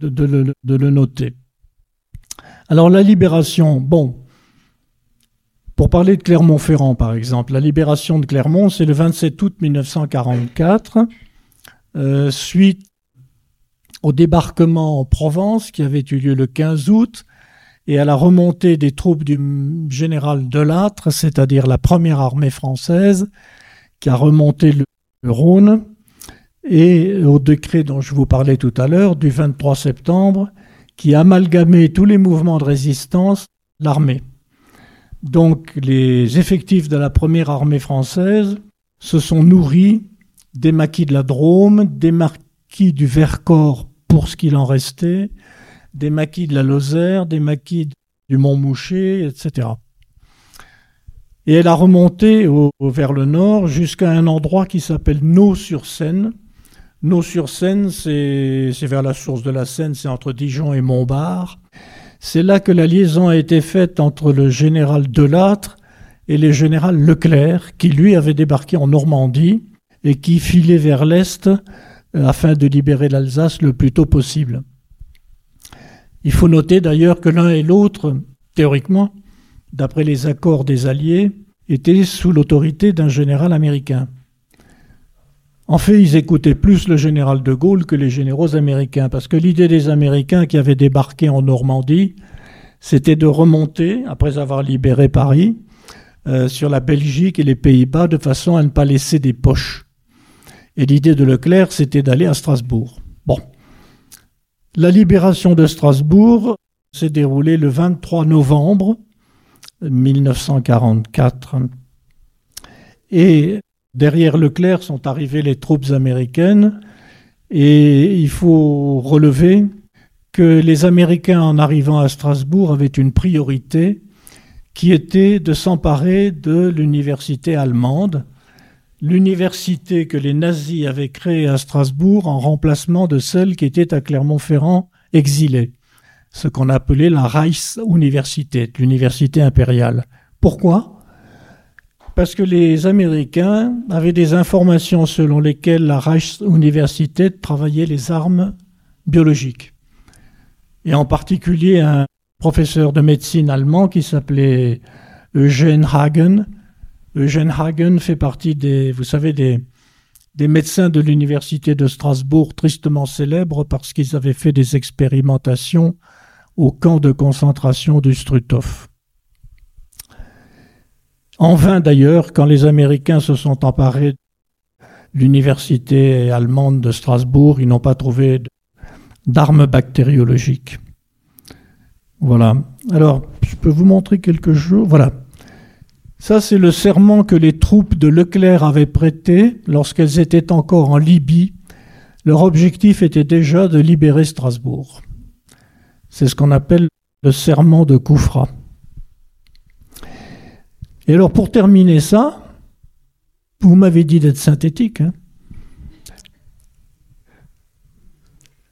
de, de le noter. Alors la libération, bon, pour parler de Clermont-Ferrand, par exemple, la libération de Clermont, c'est le 27 août 1944, euh, suite au débarquement en Provence qui avait eu lieu le 15 août et à la remontée des troupes du général Delattre, c'est-à-dire la première armée française, qui a remonté le, Rhône, et au décret dont je vous parlais tout à l'heure, du 23 septembre, qui amalgamait tous les mouvements de résistance, l'armée. Donc les effectifs de la première armée française se sont nourris des maquis de la Drôme, des maquis du Vercors pour ce qu'il en restait, des maquis de la Lozère, des maquis du Mont-Moucher, etc. Et elle a remonté vers le nord jusqu'à un endroit qui s'appelle Nau-sur-Seine, Naux-sur-Seine, c'est vers la source de la Seine, c'est entre Dijon et Montbard. C'est là que la liaison a été faite entre le général Delattre et le général Leclerc, qui lui avait débarqué en Normandie et qui filait vers l'Est euh, afin de libérer l'Alsace le plus tôt possible. Il faut noter d'ailleurs que l'un et l'autre, théoriquement, d'après les accords des Alliés, étaient sous l'autorité d'un général américain. En fait, ils écoutaient plus le général de Gaulle que les généraux américains, parce que l'idée des Américains qui avaient débarqué en Normandie, c'était de remonter, après avoir libéré Paris, euh, sur la Belgique et les Pays-Bas, de façon à ne pas laisser des poches. Et l'idée de Leclerc, c'était d'aller à Strasbourg. Bon. La libération de Strasbourg s'est déroulée le 23 novembre 1944. Et Derrière Leclerc sont arrivées les troupes américaines et il faut relever que les Américains en arrivant à Strasbourg avaient une priorité qui était de s'emparer de l'université allemande, l'université que les nazis avaient créée à Strasbourg en remplacement de celle qui était à Clermont-Ferrand exilée, ce qu'on appelait la Reichsuniversität, l'université impériale. Pourquoi? Parce que les Américains avaient des informations selon lesquelles la Reichsuniversität travaillait les armes biologiques. Et en particulier un professeur de médecine allemand qui s'appelait Eugene Hagen. Eugene Hagen fait partie des, vous savez, des, des médecins de l'université de Strasbourg tristement célèbres parce qu'ils avaient fait des expérimentations au camp de concentration du Struthof. En vain d'ailleurs, quand les Américains se sont emparés de l'université allemande de Strasbourg, ils n'ont pas trouvé d'armes bactériologiques. Voilà. Alors, je peux vous montrer quelque chose. Voilà. Ça, c'est le serment que les troupes de Leclerc avaient prêté lorsqu'elles étaient encore en Libye. Leur objectif était déjà de libérer Strasbourg. C'est ce qu'on appelle le serment de Koufra. Et alors pour terminer ça, vous m'avez dit d'être synthétique. Hein.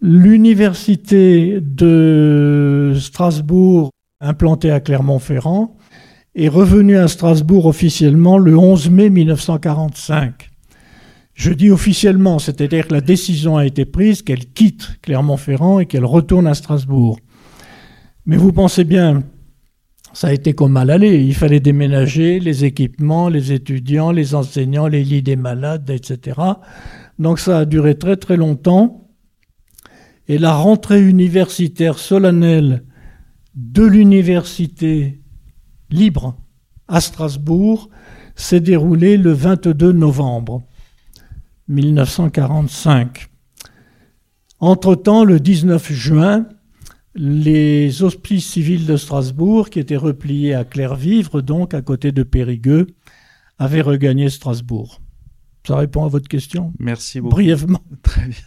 L'université de Strasbourg, implantée à Clermont-Ferrand, est revenue à Strasbourg officiellement le 11 mai 1945. Je dis officiellement, c'est-à-dire que la décision a été prise qu'elle quitte Clermont-Ferrand et qu'elle retourne à Strasbourg. Mais vous pensez bien ça a été comme mal aller. Il fallait déménager les équipements, les étudiants, les enseignants, les lits des malades, etc. Donc ça a duré très très longtemps. Et la rentrée universitaire solennelle de l'université libre à Strasbourg s'est déroulée le 22 novembre 1945. Entre-temps, le 19 juin, les hospices civils de Strasbourg, qui étaient repliés à Clairvivre, donc à côté de Périgueux, avaient regagné Strasbourg. Ça répond à votre question? Merci beaucoup. Brièvement. Très bien.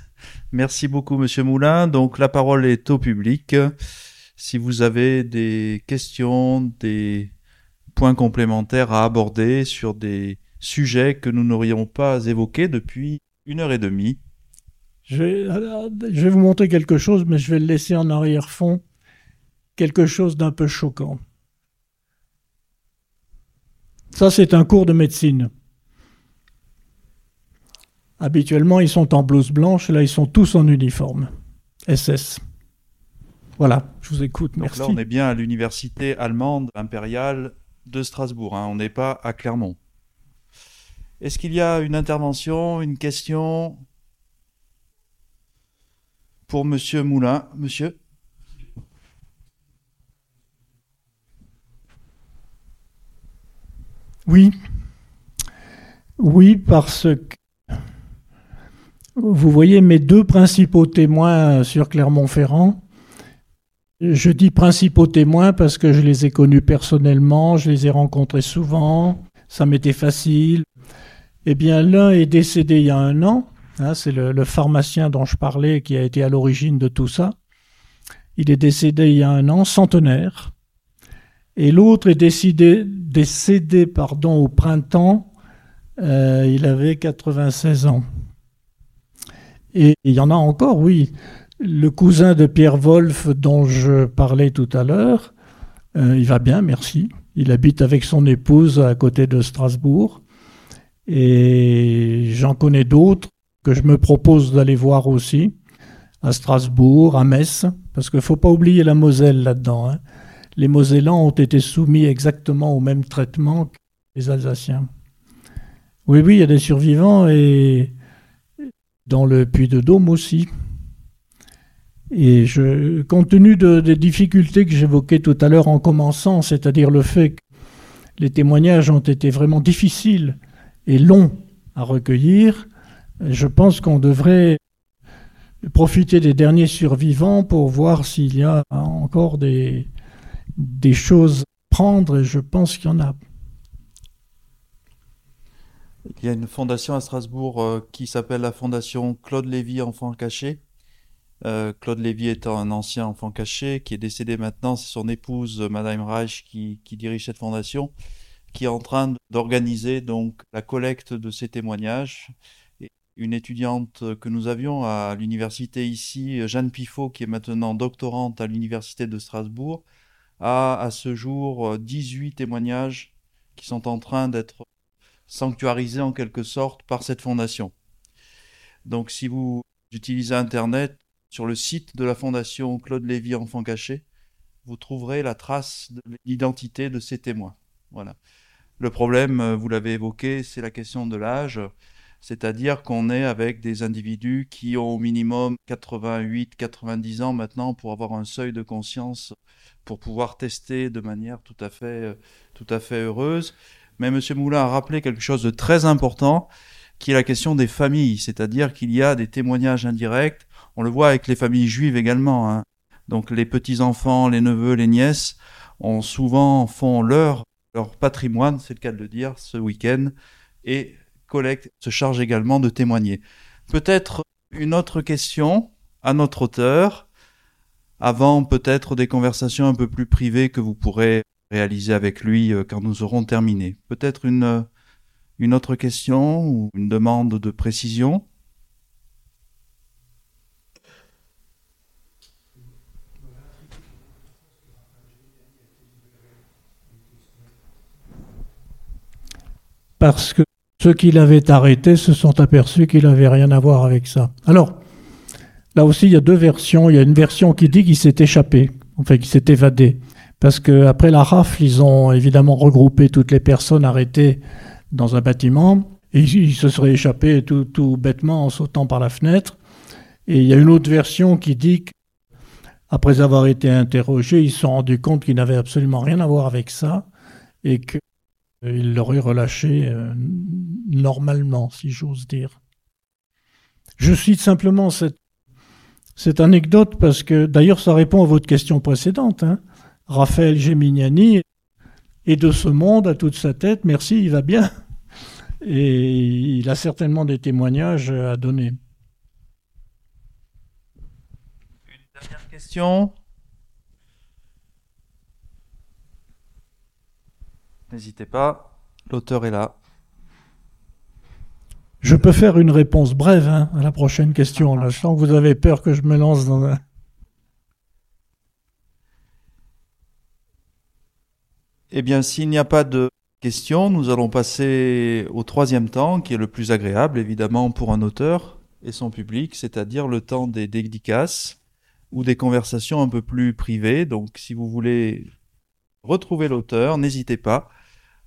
Merci beaucoup, Monsieur Moulin. Donc, la parole est au public. Si vous avez des questions, des points complémentaires à aborder sur des sujets que nous n'aurions pas évoqués depuis une heure et demie, je vais, vous montrer quelque chose, mais je vais le laisser en arrière-fond. Quelque chose d'un peu choquant. Ça, c'est un cours de médecine. Habituellement, ils sont en blouse blanche, là, ils sont tous en uniforme. SS. Voilà, je vous écoute, merci. là, on est bien à l'université allemande impériale de Strasbourg, hein. on n'est pas à Clermont. Est-ce qu'il y a une intervention, une question pour Monsieur Moulin? Monsieur? Oui. Oui, parce que vous voyez mes deux principaux témoins sur Clermont-Ferrand. Je dis principaux témoins parce que je les ai connus personnellement, je les ai rencontrés souvent, ça m'était facile. Eh bien, l'un est décédé il y a un an, Hein, c'est le, pharmacien dont je parlais qui a été à l'origine de tout ça. Il est décédé il y a un an, centenaire. Et l'autre est décédé, au printemps. Euh, il avait 96 ans. Et il y en a encore, oui. Le cousin de Pierre Wolf dont je parlais tout à l'heure, euh, il va bien, merci. Il habite avec son épouse à côté de Strasbourg. Et j'en connais d'autres que je me propose d'aller voir aussi, à Strasbourg, à Metz, parce qu'il ne faut pas oublier la Moselle là-dedans. Hein. Les Mosellans ont été soumis exactement au même traitement que les Alsaciens. Oui, oui, il y a des survivants et dans le Puy de Dôme aussi. Et je, compte tenu des difficultés que j'évoquais tout à l'heure en commençant, c'est-à-dire le fait que les témoignages ont été vraiment difficiles et longs à recueillir, je pense qu'on devrait profiter des derniers survivants pour voir s'il y a encore des, des choses à prendre, et je pense qu'il y en a. Il y a une fondation à Strasbourg euh, qui s'appelle la fondation Claude Lévy Enfant Caché. Euh, Claude Lévy étant un ancien enfant caché qui est décédé maintenant, c'est son épouse Madame Reich qui, dirige cette fondation, qui est en train d'organiser donc la collecte de ces témoignages. Une étudiante que nous avions à l'université ici, Jeanne Pifot, qui est maintenant doctorante à l'université de Strasbourg, a à ce jour 18 témoignages qui sont en train d'être sanctuarisé en quelque sorte par cette fondation. Donc si vous utilisez Internet, sur le site de la fondation Claude Lévy Enfant Caché, vous trouverez la trace de l'identité de ces témoins. Voilà. Le problème, euh, vous l'avez évoqué, c'est la question de l'âge, c'est-à-dire qu'on est avec des individus qui ont au minimum 88, 90 ans maintenant pour avoir un seuil de conscience, pour pouvoir tester de manière tout à fait, euh, tout à fait heureuse mais M. Moulin a rappelé quelque chose de très important, qui est la question des familles, c'est-à-dire qu'il y a des témoignages indirects, on le voit avec les familles juives également, hein. donc les petits-enfants, les neveux, les nièces, ont souvent font leur, leur patrimoine, c'est le cas de le dire, ce week-end, et collectent, se chargent également de témoigner. Peut-être une autre question à notre auteur, avant peut-être des conversations un peu plus privées que vous pourrez réaliser avec lui euh, quand nous aurons terminé. Peut-être une, une autre question ou une demande de précision? Parce que ceux qui l'avaient arrêté se sont aperçus qu'il n'avait rien à voir avec ça. Alors, là aussi, il y a deux versions. Il y a une version qui dit qu'il s'est échappé, enfin qu'il s'est évadé parce qu'après la rafle, ils ont évidemment regroupé toutes les personnes arrêtées dans un bâtiment, et ils se seraient échappés tout, tout bêtement en sautant par la fenêtre. Et il y a une autre version qui dit qu'après avoir été interrogés, ils se sont rendus compte qu'ils n'avaient absolument rien à voir avec ça, et qu'ils l'auraient relâché euh, normalement, si j'ose dire. Je cite simplement cette, cette anecdote parce que, d'ailleurs, ça répond à votre question précédente. Hein. Raphaël Gemignani est de ce monde à toute sa tête. Merci, il va bien. Et il a certainement des témoignages à donner. Une dernière question? N'hésitez pas, l'auteur est là. Je peux faire une réponse brève hein, à la prochaine question. Là, je sens que vous avez peur que je me lance dans un... Eh bien, s'il n'y a pas de questions, nous allons passer au troisième temps, qui est le plus agréable, évidemment, pour un auteur et son public, c'est-à-dire le temps des dédicaces ou des conversations un peu plus privées. Donc, si vous voulez retrouver l'auteur, n'hésitez pas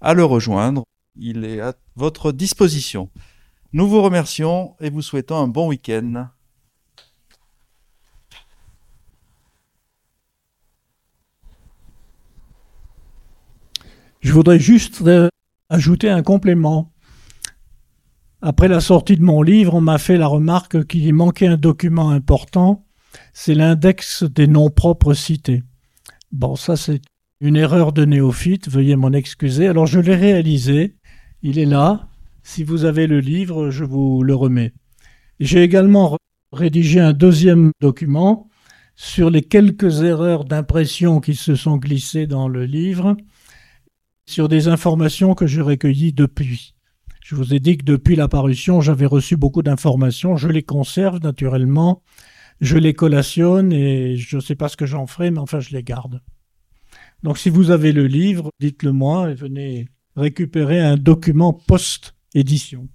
à le rejoindre. Il est à votre disposition. Nous vous remercions et vous souhaitons un bon week-end. Je voudrais juste euh, ajouter un complément. Après la sortie de mon livre, on m'a fait la remarque qu'il manquait un document important, c'est l'index des noms propres cités. Bon, ça c'est une erreur de néophyte, veuillez m'en excuser. Alors je l'ai réalisé, il est là. Si vous avez le livre, je vous le remets. J'ai également rédigé un deuxième document sur les quelques erreurs d'impression qui se sont glissées dans le livre, sur des informations que j'ai recueillies depuis. Je vous ai dit que depuis la parution, j'avais reçu beaucoup d'informations, je les conserve naturellement, je les collationne et je ne sais pas ce que j'en ferai, mais enfin je les garde. Donc si vous avez le livre, dites-le moi et venez récupérer un document post-édition.